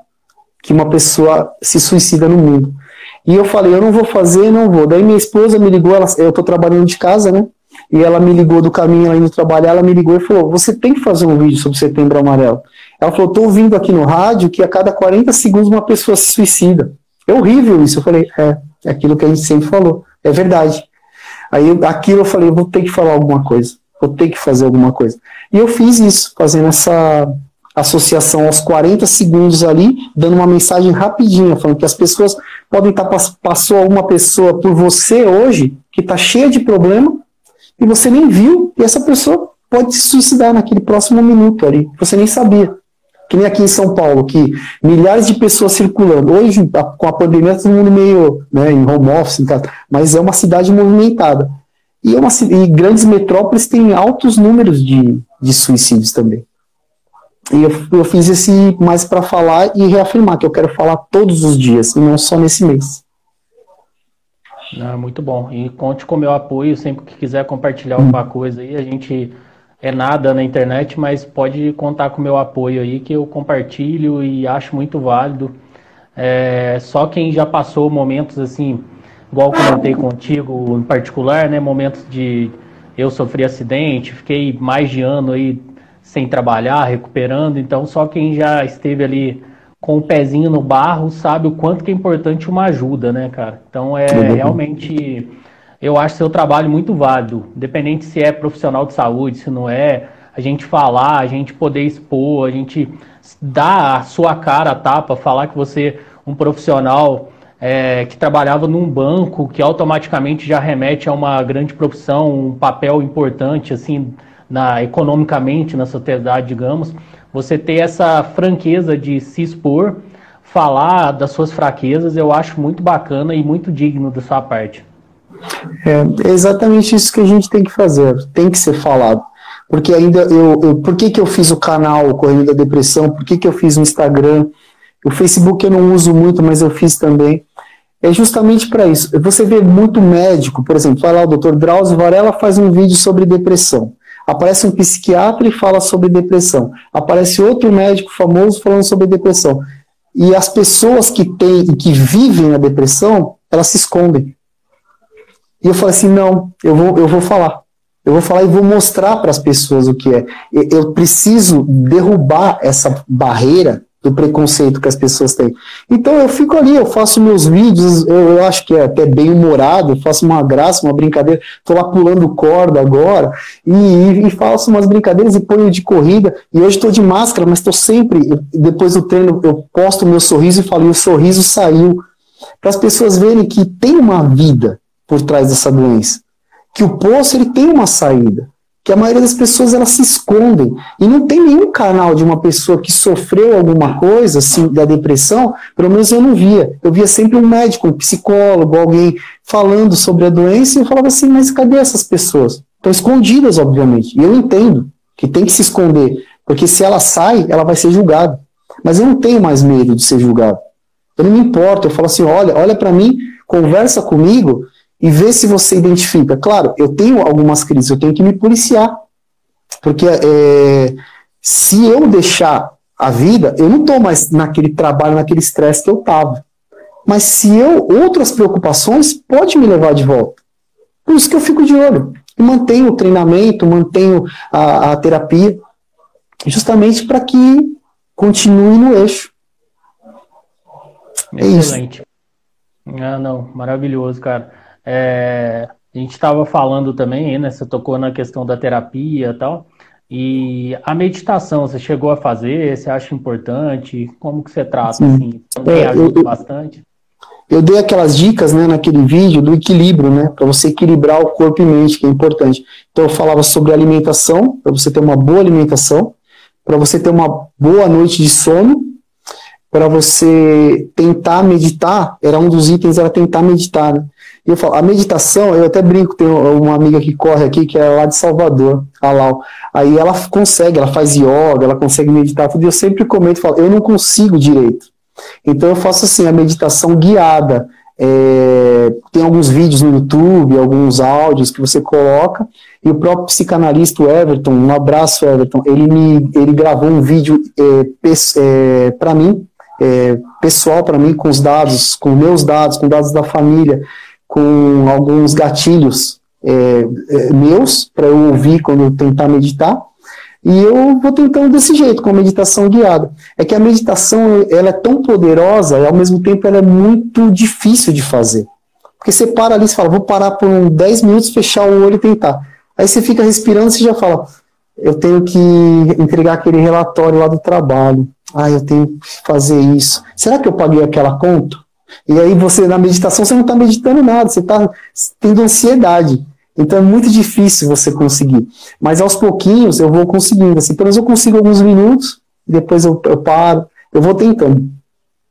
que uma pessoa se suicida no mundo. E eu falei, eu não vou fazer, não vou. Daí minha esposa me ligou, ela, eu estou trabalhando de casa, né? E ela me ligou do caminho, ela indo trabalhar, ela me ligou e falou: Você tem que fazer um vídeo sobre setembro amarelo. Ela falou: Estou ouvindo aqui no rádio que a cada 40 segundos uma pessoa se suicida. É horrível isso. Eu falei: É, é aquilo que a gente sempre falou. É verdade. Aí aquilo eu falei: Vou ter que falar alguma coisa. Vou ter que fazer alguma coisa. E eu fiz isso, fazendo essa associação aos 40 segundos ali, dando uma mensagem rapidinha, falando que as pessoas podem estar passou uma pessoa por você hoje que está cheia de problema e você nem viu, e essa pessoa pode se suicidar naquele próximo minuto ali, você nem sabia. Que nem aqui em São Paulo, que milhares de pessoas circulando. Hoje, com a pandemia, todo mundo meio né, em home office, mas é uma cidade movimentada. E, é uma, e grandes metrópoles têm altos números de, de suicídios também. E eu, eu fiz esse mais para falar e reafirmar que eu quero falar todos os dias, e não só nesse mês. Ah, muito bom. E conte com o meu apoio sempre que quiser compartilhar alguma coisa aí. A gente é nada na internet, mas pode contar com o meu apoio aí, que eu compartilho e acho muito válido. É, só quem já passou momentos assim, igual comentei contigo em particular, né? Momentos de eu sofri acidente, fiquei mais de ano aí sem trabalhar, recuperando. Então, só quem já esteve ali com o pezinho no barro sabe o quanto que é importante uma ajuda, né, cara? Então é uhum. realmente eu acho seu trabalho muito válido, independente se é profissional de saúde, se não é, a gente falar, a gente poder expor, a gente dar a sua cara a tapa, falar que você um profissional é, que trabalhava num banco, que automaticamente já remete a uma grande profissão, um papel importante assim na economicamente na sociedade, digamos você ter essa franqueza de se expor, falar das suas fraquezas, eu acho muito bacana e muito digno da sua parte. É exatamente isso que a gente tem que fazer, tem que ser falado. Porque ainda eu, eu por que, que eu fiz o canal Correndo da Depressão, por que, que eu fiz o Instagram, o Facebook eu não uso muito, mas eu fiz também. É justamente para isso. Você vê muito médico, por exemplo, vai lá o doutor Drauzio Varela faz um vídeo sobre depressão. Aparece um psiquiatra e fala sobre depressão. Aparece outro médico famoso falando sobre depressão. E as pessoas que têm que vivem a depressão, elas se escondem. E eu falei assim: não, eu vou, eu vou falar. Eu vou falar e vou mostrar para as pessoas o que é. Eu preciso derrubar essa barreira do preconceito que as pessoas têm. Então eu fico ali, eu faço meus vídeos, eu, eu acho que é até bem humorado, faço uma graça, uma brincadeira, estou lá pulando corda agora, e, e, e, faço umas brincadeiras e ponho de corrida, e hoje estou de máscara, mas estou sempre, depois do treino, eu posto meu sorriso e falo, e o sorriso saiu, para as pessoas verem que tem uma vida por trás dessa doença, que o poço ele tem uma saída, que a maioria das pessoas elas se escondem e não tem nenhum canal de uma pessoa que sofreu alguma coisa assim da depressão, pelo menos eu não via. Eu via sempre um médico, um psicólogo, alguém falando sobre a doença e eu falava assim, mas cadê essas pessoas? Estão escondidas, obviamente. E eu entendo que tem que se esconder, porque se ela sai, ela vai ser julgada. Mas eu não tenho mais medo de ser julgado. Eu não me importo, eu falo assim, olha, olha para mim, conversa comigo e vê se você identifica. Claro, eu tenho algumas crises, eu tenho que me policiar. Porque é, se eu deixar a vida, eu não estou mais naquele trabalho, naquele estresse que eu estava. Mas se eu, outras preocupações, pode me levar de volta. Por isso que eu fico de olho. E mantenho o treinamento, mantenho a, a terapia, justamente para que continue no eixo. É Excelente. Isso. Ah, não, maravilhoso, cara. É, a gente estava falando também, né? Você tocou na questão da terapia e tal. E a meditação, você chegou a fazer? Você acha importante? Como que você trata? Sim. Assim? Também é, ajuda eu, bastante? Eu dei aquelas dicas né, naquele vídeo do equilíbrio, né? Para você equilibrar o corpo e mente, que é importante. Então eu falava sobre alimentação, para você ter uma boa alimentação, para você ter uma boa noite de sono, para você tentar meditar, era um dos itens, era tentar meditar, né? E eu falo, a meditação, eu até brinco, tem uma amiga que corre aqui, que é lá de Salvador, a Lau. Aí ela consegue, ela faz yoga, ela consegue meditar tudo, e eu sempre comento, falo, eu não consigo direito. Então eu faço assim, a meditação guiada. É, tem alguns vídeos no YouTube, alguns áudios que você coloca, e o próprio psicanalista Everton, um abraço Everton, ele me ele gravou um vídeo é, é, para mim, é, pessoal para mim, com os dados, com meus dados, com dados da família, com alguns gatilhos é, é, meus para eu ouvir quando eu tentar meditar. E eu vou tentando desse jeito, com meditação guiada. É que a meditação ela é tão poderosa e ao mesmo tempo ela é muito difícil de fazer. Porque você para ali e fala, vou parar por uns 10 minutos, fechar o olho e tentar. Aí você fica respirando e já fala, eu tenho que entregar aquele relatório lá do trabalho. Ah, eu tenho que fazer isso. Será que eu paguei aquela conta? E aí você, na meditação, você não está meditando nada, você está tendo ansiedade. Então é muito difícil você conseguir. Mas aos pouquinhos eu vou conseguindo. Assim, pelo menos eu consigo alguns minutos, depois eu, eu paro, eu vou tentando.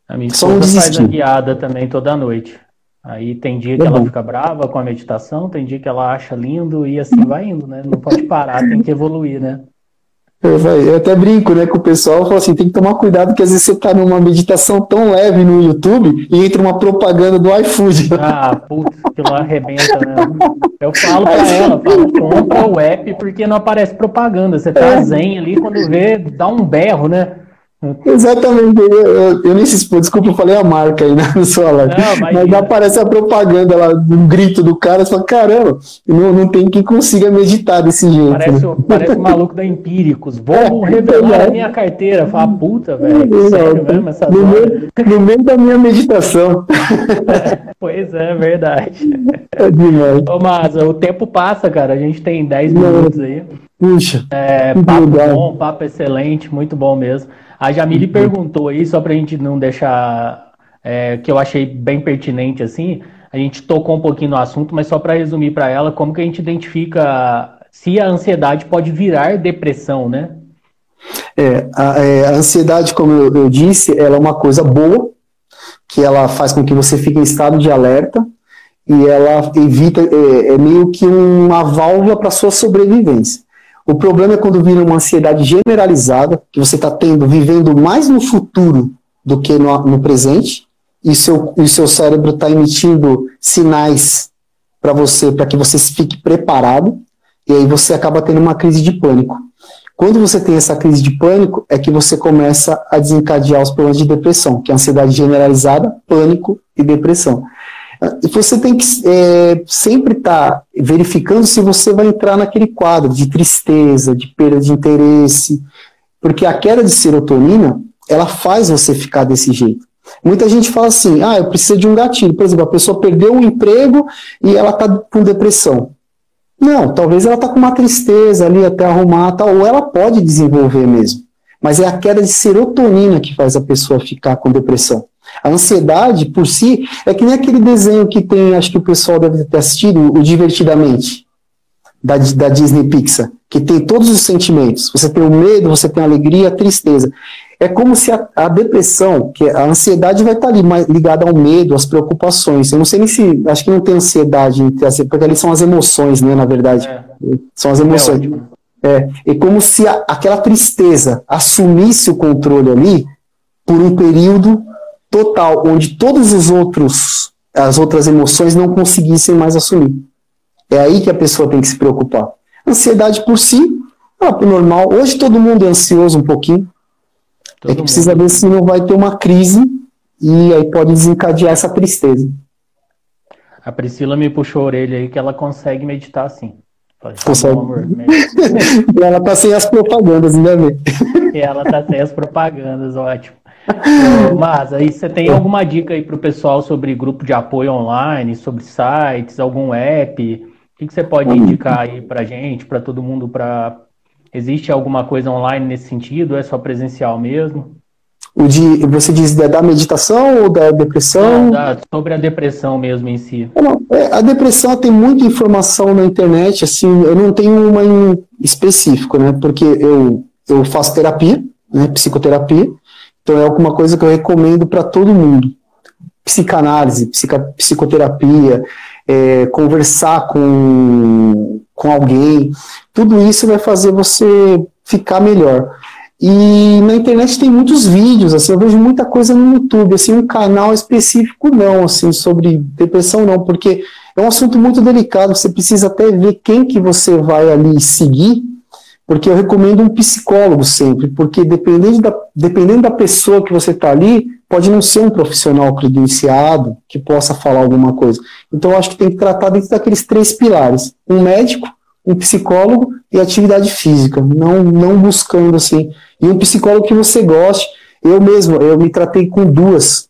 A minha Só não desistir. faz a guiada também toda noite. Aí tem dia que é ela bom. fica brava com a meditação, tem dia que ela acha lindo e assim vai indo, né? Não pode parar, tem que evoluir, né? Eu, eu, até brinco né, com o pessoal, falo assim, tem que tomar cuidado, que às vezes você está numa meditação tão leve no YouTube e entra uma propaganda do iFood. Ah, putz, aquilo arrebenta, né? Eu falo pra ela, falo, compra o app porque não aparece propaganda. Você tá é. zen ali, quando vê, dá um berro, né? Exatamente, eu, eu, nem se expor, desculpa, eu falei a marca aí na sua live. Não, mas, mas aparece a propaganda lá, um grito do cara, você fala, caramba, não, não tem quem consiga meditar desse jeito. Parece, né? parece o maluco da Empíricos. Vou é, revelar é. a minha carteira. Fala, puta, velho, sério mesmo essa no, meio, no meio da minha meditação. É, pois é, verdade. É demais. Ô, Maza, o tempo passa, cara, a gente tem 10 minutos aí. Puxa. É, papo bom, papo excelente, muito bom mesmo. A Jamile uhum. perguntou aí, só para a gente não deixar, é, que eu achei bem pertinente assim, a gente tocou um pouquinho no assunto, mas só para resumir para ela, como que a gente identifica se a ansiedade pode virar depressão, né? É, a, é, a ansiedade, como eu, eu, disse, ela é uma coisa boa, que ela faz com que você fique em estado de alerta e ela evita, é, é meio que uma válvula para sua sobrevivência. O problema é quando vira uma ansiedade generalizada, que você está tendo, vivendo mais no futuro do que no, no presente, e seu, o seu cérebro está emitindo sinais para você, para que você fique preparado, e aí você acaba tendo uma crise de pânico. Quando você tem essa crise de pânico, é que você começa a desencadear os problemas de depressão, que é ansiedade generalizada, pânico e depressão você tem que é, sempre estar tá verificando se você vai entrar naquele quadro de tristeza, de perda de interesse, porque a queda de serotonina, ela faz você ficar desse jeito. Muita gente fala assim, ah, eu preciso de um gatilho. Por exemplo, a pessoa perdeu um emprego e ela está com depressão. Não, talvez ela está com uma tristeza ali até arrumar, tal, ou ela pode desenvolver mesmo. Mas é a queda de serotonina que faz a pessoa ficar com depressão. A ansiedade, por si, é que nem aquele desenho que tem, acho que o pessoal deve ter assistido, o Divertidamente, da, da Disney Pixar, que tem todos os sentimentos. Você tem o medo, você tem a alegria, a tristeza. É como se a, a depressão, que a ansiedade vai estar ali mais ligada ao medo, às preocupações. Eu não sei nem se, acho que não tem ansiedade, porque ali são as emoções, né, na verdade. É. São as emoções. É, é como se a, aquela tristeza assumisse o controle ali por um período total, onde todos os outros, as outras emoções não conseguissem mais assumir. É aí que a pessoa tem que se preocupar. Ansiedade por si, é normal. Hoje todo mundo é ansioso um pouquinho. Todo é que precisa ver se não vai ter uma crise e aí pode desencadear essa tristeza. A Priscila me puxou a orelha aí que ela consegue meditar assim. Consegue. Amor, e ela tá sem as propagandas, ainda bem. E ela tá sem as propagandas, ótimo. Mas aí você tem alguma dica aí para o pessoal sobre grupo de apoio online, sobre sites, algum app? O que, você pode indicar aí para gente, para todo mundo? Para existe alguma coisa online nesse sentido? É só presencial mesmo? O de, você diz da, da meditação ou da depressão? da, sobre a depressão mesmo em si. Não, é, a depressão tem muita informação na internet, assim, eu não tenho uma em específico, né? Porque eu, eu faço terapia, né? Psicoterapia, então é alguma coisa que eu recomendo para todo mundo. Psicanálise, psica, psicoterapia, é, conversar com, com alguém, tudo isso vai fazer você ficar melhor. E na internet tem muitos vídeos, assim, eu vejo muita coisa no YouTube, assim, um canal específico não, assim, sobre depressão não, porque é um assunto muito delicado, você precisa até ver quem que você vai ali seguir porque eu recomendo um psicólogo sempre, porque dependendo da, dependendo da pessoa que você está ali, pode não ser um profissional credenciado que possa falar alguma coisa. Então, eu acho que tem que tratar dentro daqueles três pilares: um médico, um psicólogo e atividade física, não, não buscando assim. E um psicólogo que você goste. Eu mesmo, eu me tratei com duas.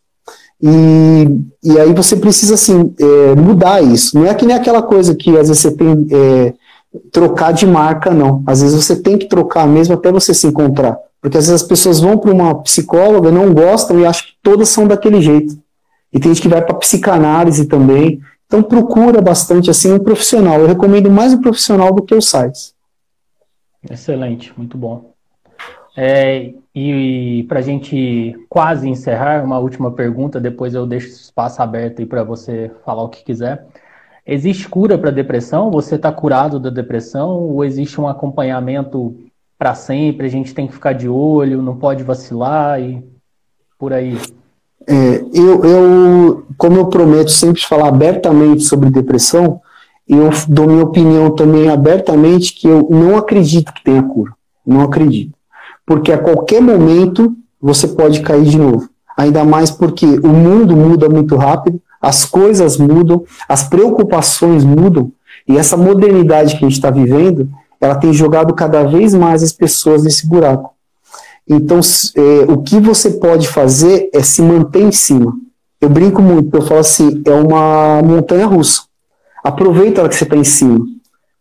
E, e aí você precisa, assim, é, mudar isso. Não é que nem aquela coisa que às vezes você tem. É, trocar de marca, não. Às vezes você tem que trocar mesmo até você se encontrar. Porque às vezes as pessoas vão para uma psicóloga, não gostam e acham que todas são daquele jeito. E tem gente que vai para psicanálise também. Então procura bastante assim um profissional. Eu recomendo mais um profissional do que os sites. Excelente, muito bom. É, e, e para a gente quase encerrar, uma última pergunta, depois eu deixo espaço aberto aí para você falar o que quiser. Existe cura para depressão? Você está curado da depressão? Ou existe um acompanhamento para sempre? A gente tem que ficar de olho, não pode vacilar e por aí? É, eu, eu, como eu prometo sempre falar abertamente sobre depressão, eu dou minha opinião também abertamente que eu não acredito que tenha cura. Não acredito. Porque a qualquer momento você pode cair de novo. Ainda mais porque o mundo muda muito rápido, as coisas mudam, as preocupações mudam, e essa modernidade que a gente está vivendo, ela tem jogado cada vez mais as pessoas nesse buraco. Então, é, o que você pode fazer é se manter em cima. Eu brinco muito, eu falo assim, é uma montanha russa. Aproveita a hora que você está em cima,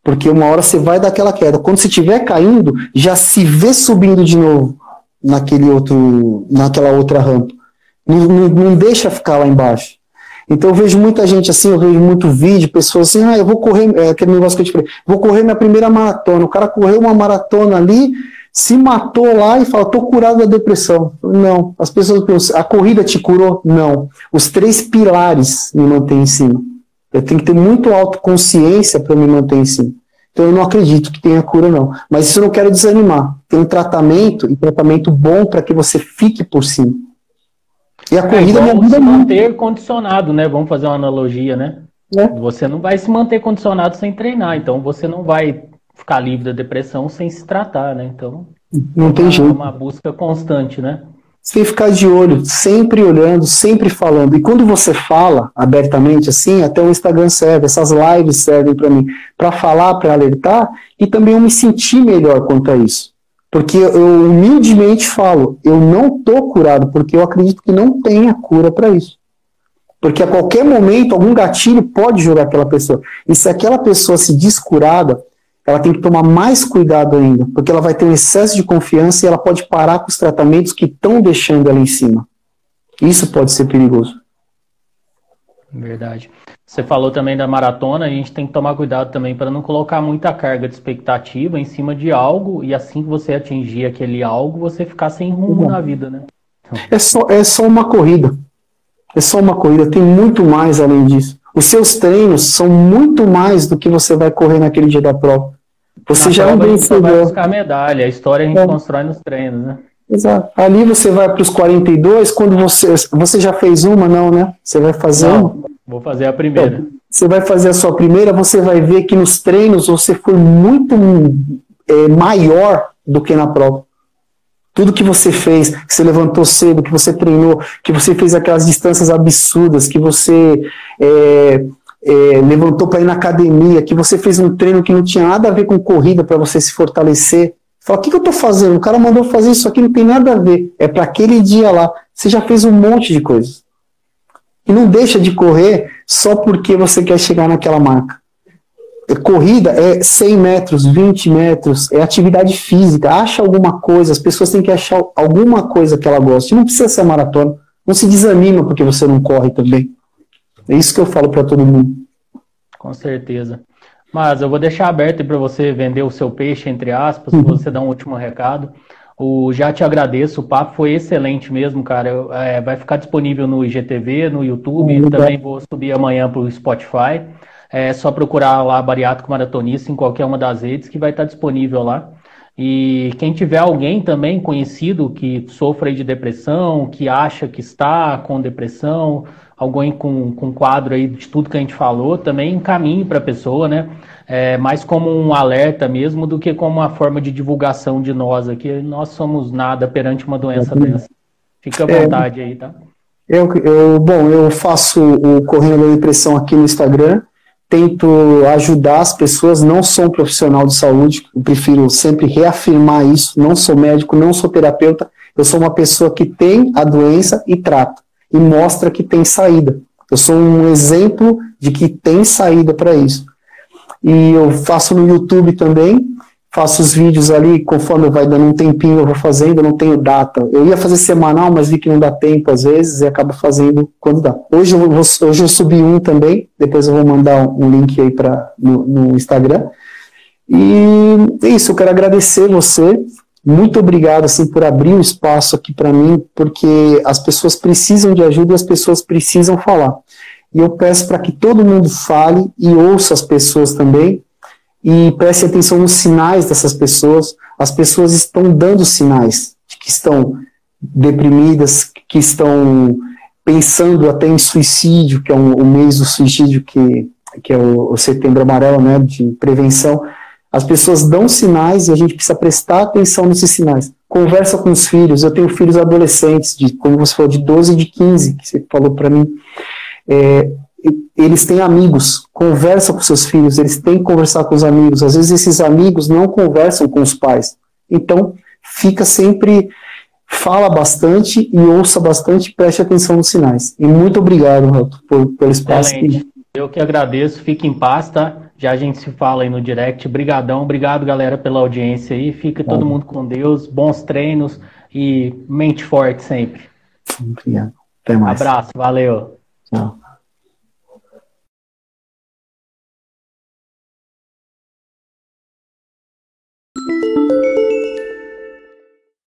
porque uma hora você vai dar aquela queda. Quando você estiver caindo, já se vê subindo de novo naquele outro, naquela outra rampa. Não, não, não deixa ficar lá embaixo. Então eu vejo muita gente assim, eu vejo muito vídeo, pessoas assim, ah, eu vou correr, é, aquele negócio que eu te falei, vou correr minha primeira maratona. O cara correu uma maratona ali, se matou lá e fala, tô curado da depressão. Não, as pessoas pensam, a corrida te curou? Não. Os três pilares me mantêm em cima. Eu tenho que ter muito autoconsciência para me manter em cima. Então eu não acredito que tenha cura, não. Mas isso eu não quero desanimar. Tem um tratamento e tratamento bom para que você fique por cima. E a corrida é me ajuda se manter condicionado, né? Vamos fazer uma analogia, né? É. Você não vai se manter condicionado sem treinar, então você não vai ficar livre da depressão sem se tratar, né? Então não tem é jeito. uma busca constante, né? Você tem que ficar de olho, sempre olhando, sempre falando. E quando você fala abertamente assim, até o Instagram serve, essas lives servem para mim, para falar, para alertar e também eu me sentir melhor quanto a isso. Porque eu humildemente falo, eu não estou curado, porque eu acredito que não tenha cura para isso. Porque a qualquer momento, algum gatilho pode jogar aquela pessoa. E se aquela pessoa se descurada, ela tem que tomar mais cuidado ainda, porque ela vai ter um excesso de confiança e ela pode parar com os tratamentos que estão deixando ela em cima. Isso pode ser perigoso. Verdade. Você falou também da maratona, a gente tem que tomar cuidado também para não colocar muita carga de expectativa em cima de algo e assim que você atingir aquele algo, você ficar sem rumo na vida, né? Então... É, só, é só uma corrida. É só uma corrida, tem muito mais além disso. Os seus treinos são muito mais do que você vai correr naquele dia da prova. Você na já prova é um vencedor. vai buscar medalha, a história a gente é. constrói nos treinos, né? Exato. Ali você vai para os 42, quando você. Você já fez uma, não, né? Você vai fazer não, uma? Vou fazer a primeira. Então, você vai fazer a sua primeira, você vai ver que nos treinos você foi muito é, maior do que na prova. Tudo que você fez, que você levantou cedo, que você treinou, que você fez aquelas distâncias absurdas, que você é, é, levantou para ir na academia, que você fez um treino que não tinha nada a ver com corrida para você se fortalecer. Fala, o que, que eu estou fazendo? O cara mandou fazer isso aqui, não tem nada a ver. É para aquele dia lá. Você já fez um monte de coisas. E não deixa de correr só porque você quer chegar naquela marca. É, corrida é 100 metros, 20 metros, é atividade física. Acha alguma coisa, as pessoas têm que achar alguma coisa que ela goste. Não precisa ser maratona. Não se desanima porque você não corre também. É isso que eu falo para todo mundo. Com certeza. Mas eu vou deixar aberto para você vender o seu peixe, entre aspas, uhum. você dar um último recado. O, já te agradeço, o papo foi excelente mesmo, cara. É, vai ficar disponível no IGTV, no YouTube, uhum. também vou subir amanhã para o Spotify. É só procurar lá Bariátrico Maratonista em qualquer uma das redes que vai estar disponível lá. E quem tiver alguém também conhecido que sofra de depressão, que acha que está com depressão, alguém com, com quadro aí de tudo que a gente falou, também encaminhe para a pessoa, né? É, mais como um alerta mesmo do que como uma forma de divulgação de nós aqui. Nós somos nada perante uma doença dessa. Fica à é. vontade é, aí, tá? Eu, eu, bom, eu faço o Correndo da Depressão aqui no Instagram, tento ajudar as pessoas, não sou um profissional de saúde, eu prefiro sempre reafirmar isso, não sou médico, não sou terapeuta, eu sou uma pessoa que tem a doença e trata e mostra que tem saída. Eu sou um exemplo de que tem saída para isso. E eu faço no YouTube também, faço os vídeos ali, conforme vai dando um tempinho eu vou fazendo, eu não tenho data. Eu ia fazer semanal, mas vi que não dá tempo às vezes e acabo fazendo quando dá. Hoje eu, vou, hoje eu subi um também, depois eu vou mandar um link aí pra, no, no Instagram. E é isso, eu quero agradecer você muito obrigado assim por abrir o um espaço aqui para mim, porque as pessoas precisam de ajuda e as pessoas precisam falar. E eu peço para que todo mundo fale e ouça as pessoas também e preste atenção nos sinais dessas pessoas. As pessoas estão dando sinais de que estão deprimidas, que estão pensando até em suicídio, que é um, o mês do suicídio que, que é o, o setembro amarelo, né, de prevenção as pessoas dão sinais e a gente precisa prestar atenção nesses sinais. Conversa com os filhos. Eu tenho filhos adolescentes, de, como você falou, de 12 e de 15, que você falou para mim. É, eles têm amigos. Conversa com seus filhos, eles têm que conversar com os amigos. Às vezes esses amigos não conversam com os pais. Então, fica sempre fala bastante e ouça bastante, preste atenção nos sinais. E muito obrigado, por, pelo espaço. Excelente. Eu que agradeço, fique em paz, tá? Já a gente se fala aí no direct. Brigadão, obrigado galera pela audiência aí. Fica todo mundo com Deus, bons treinos e mente forte sempre. Obrigado. Até mais. Abraço, valeu. Tchau.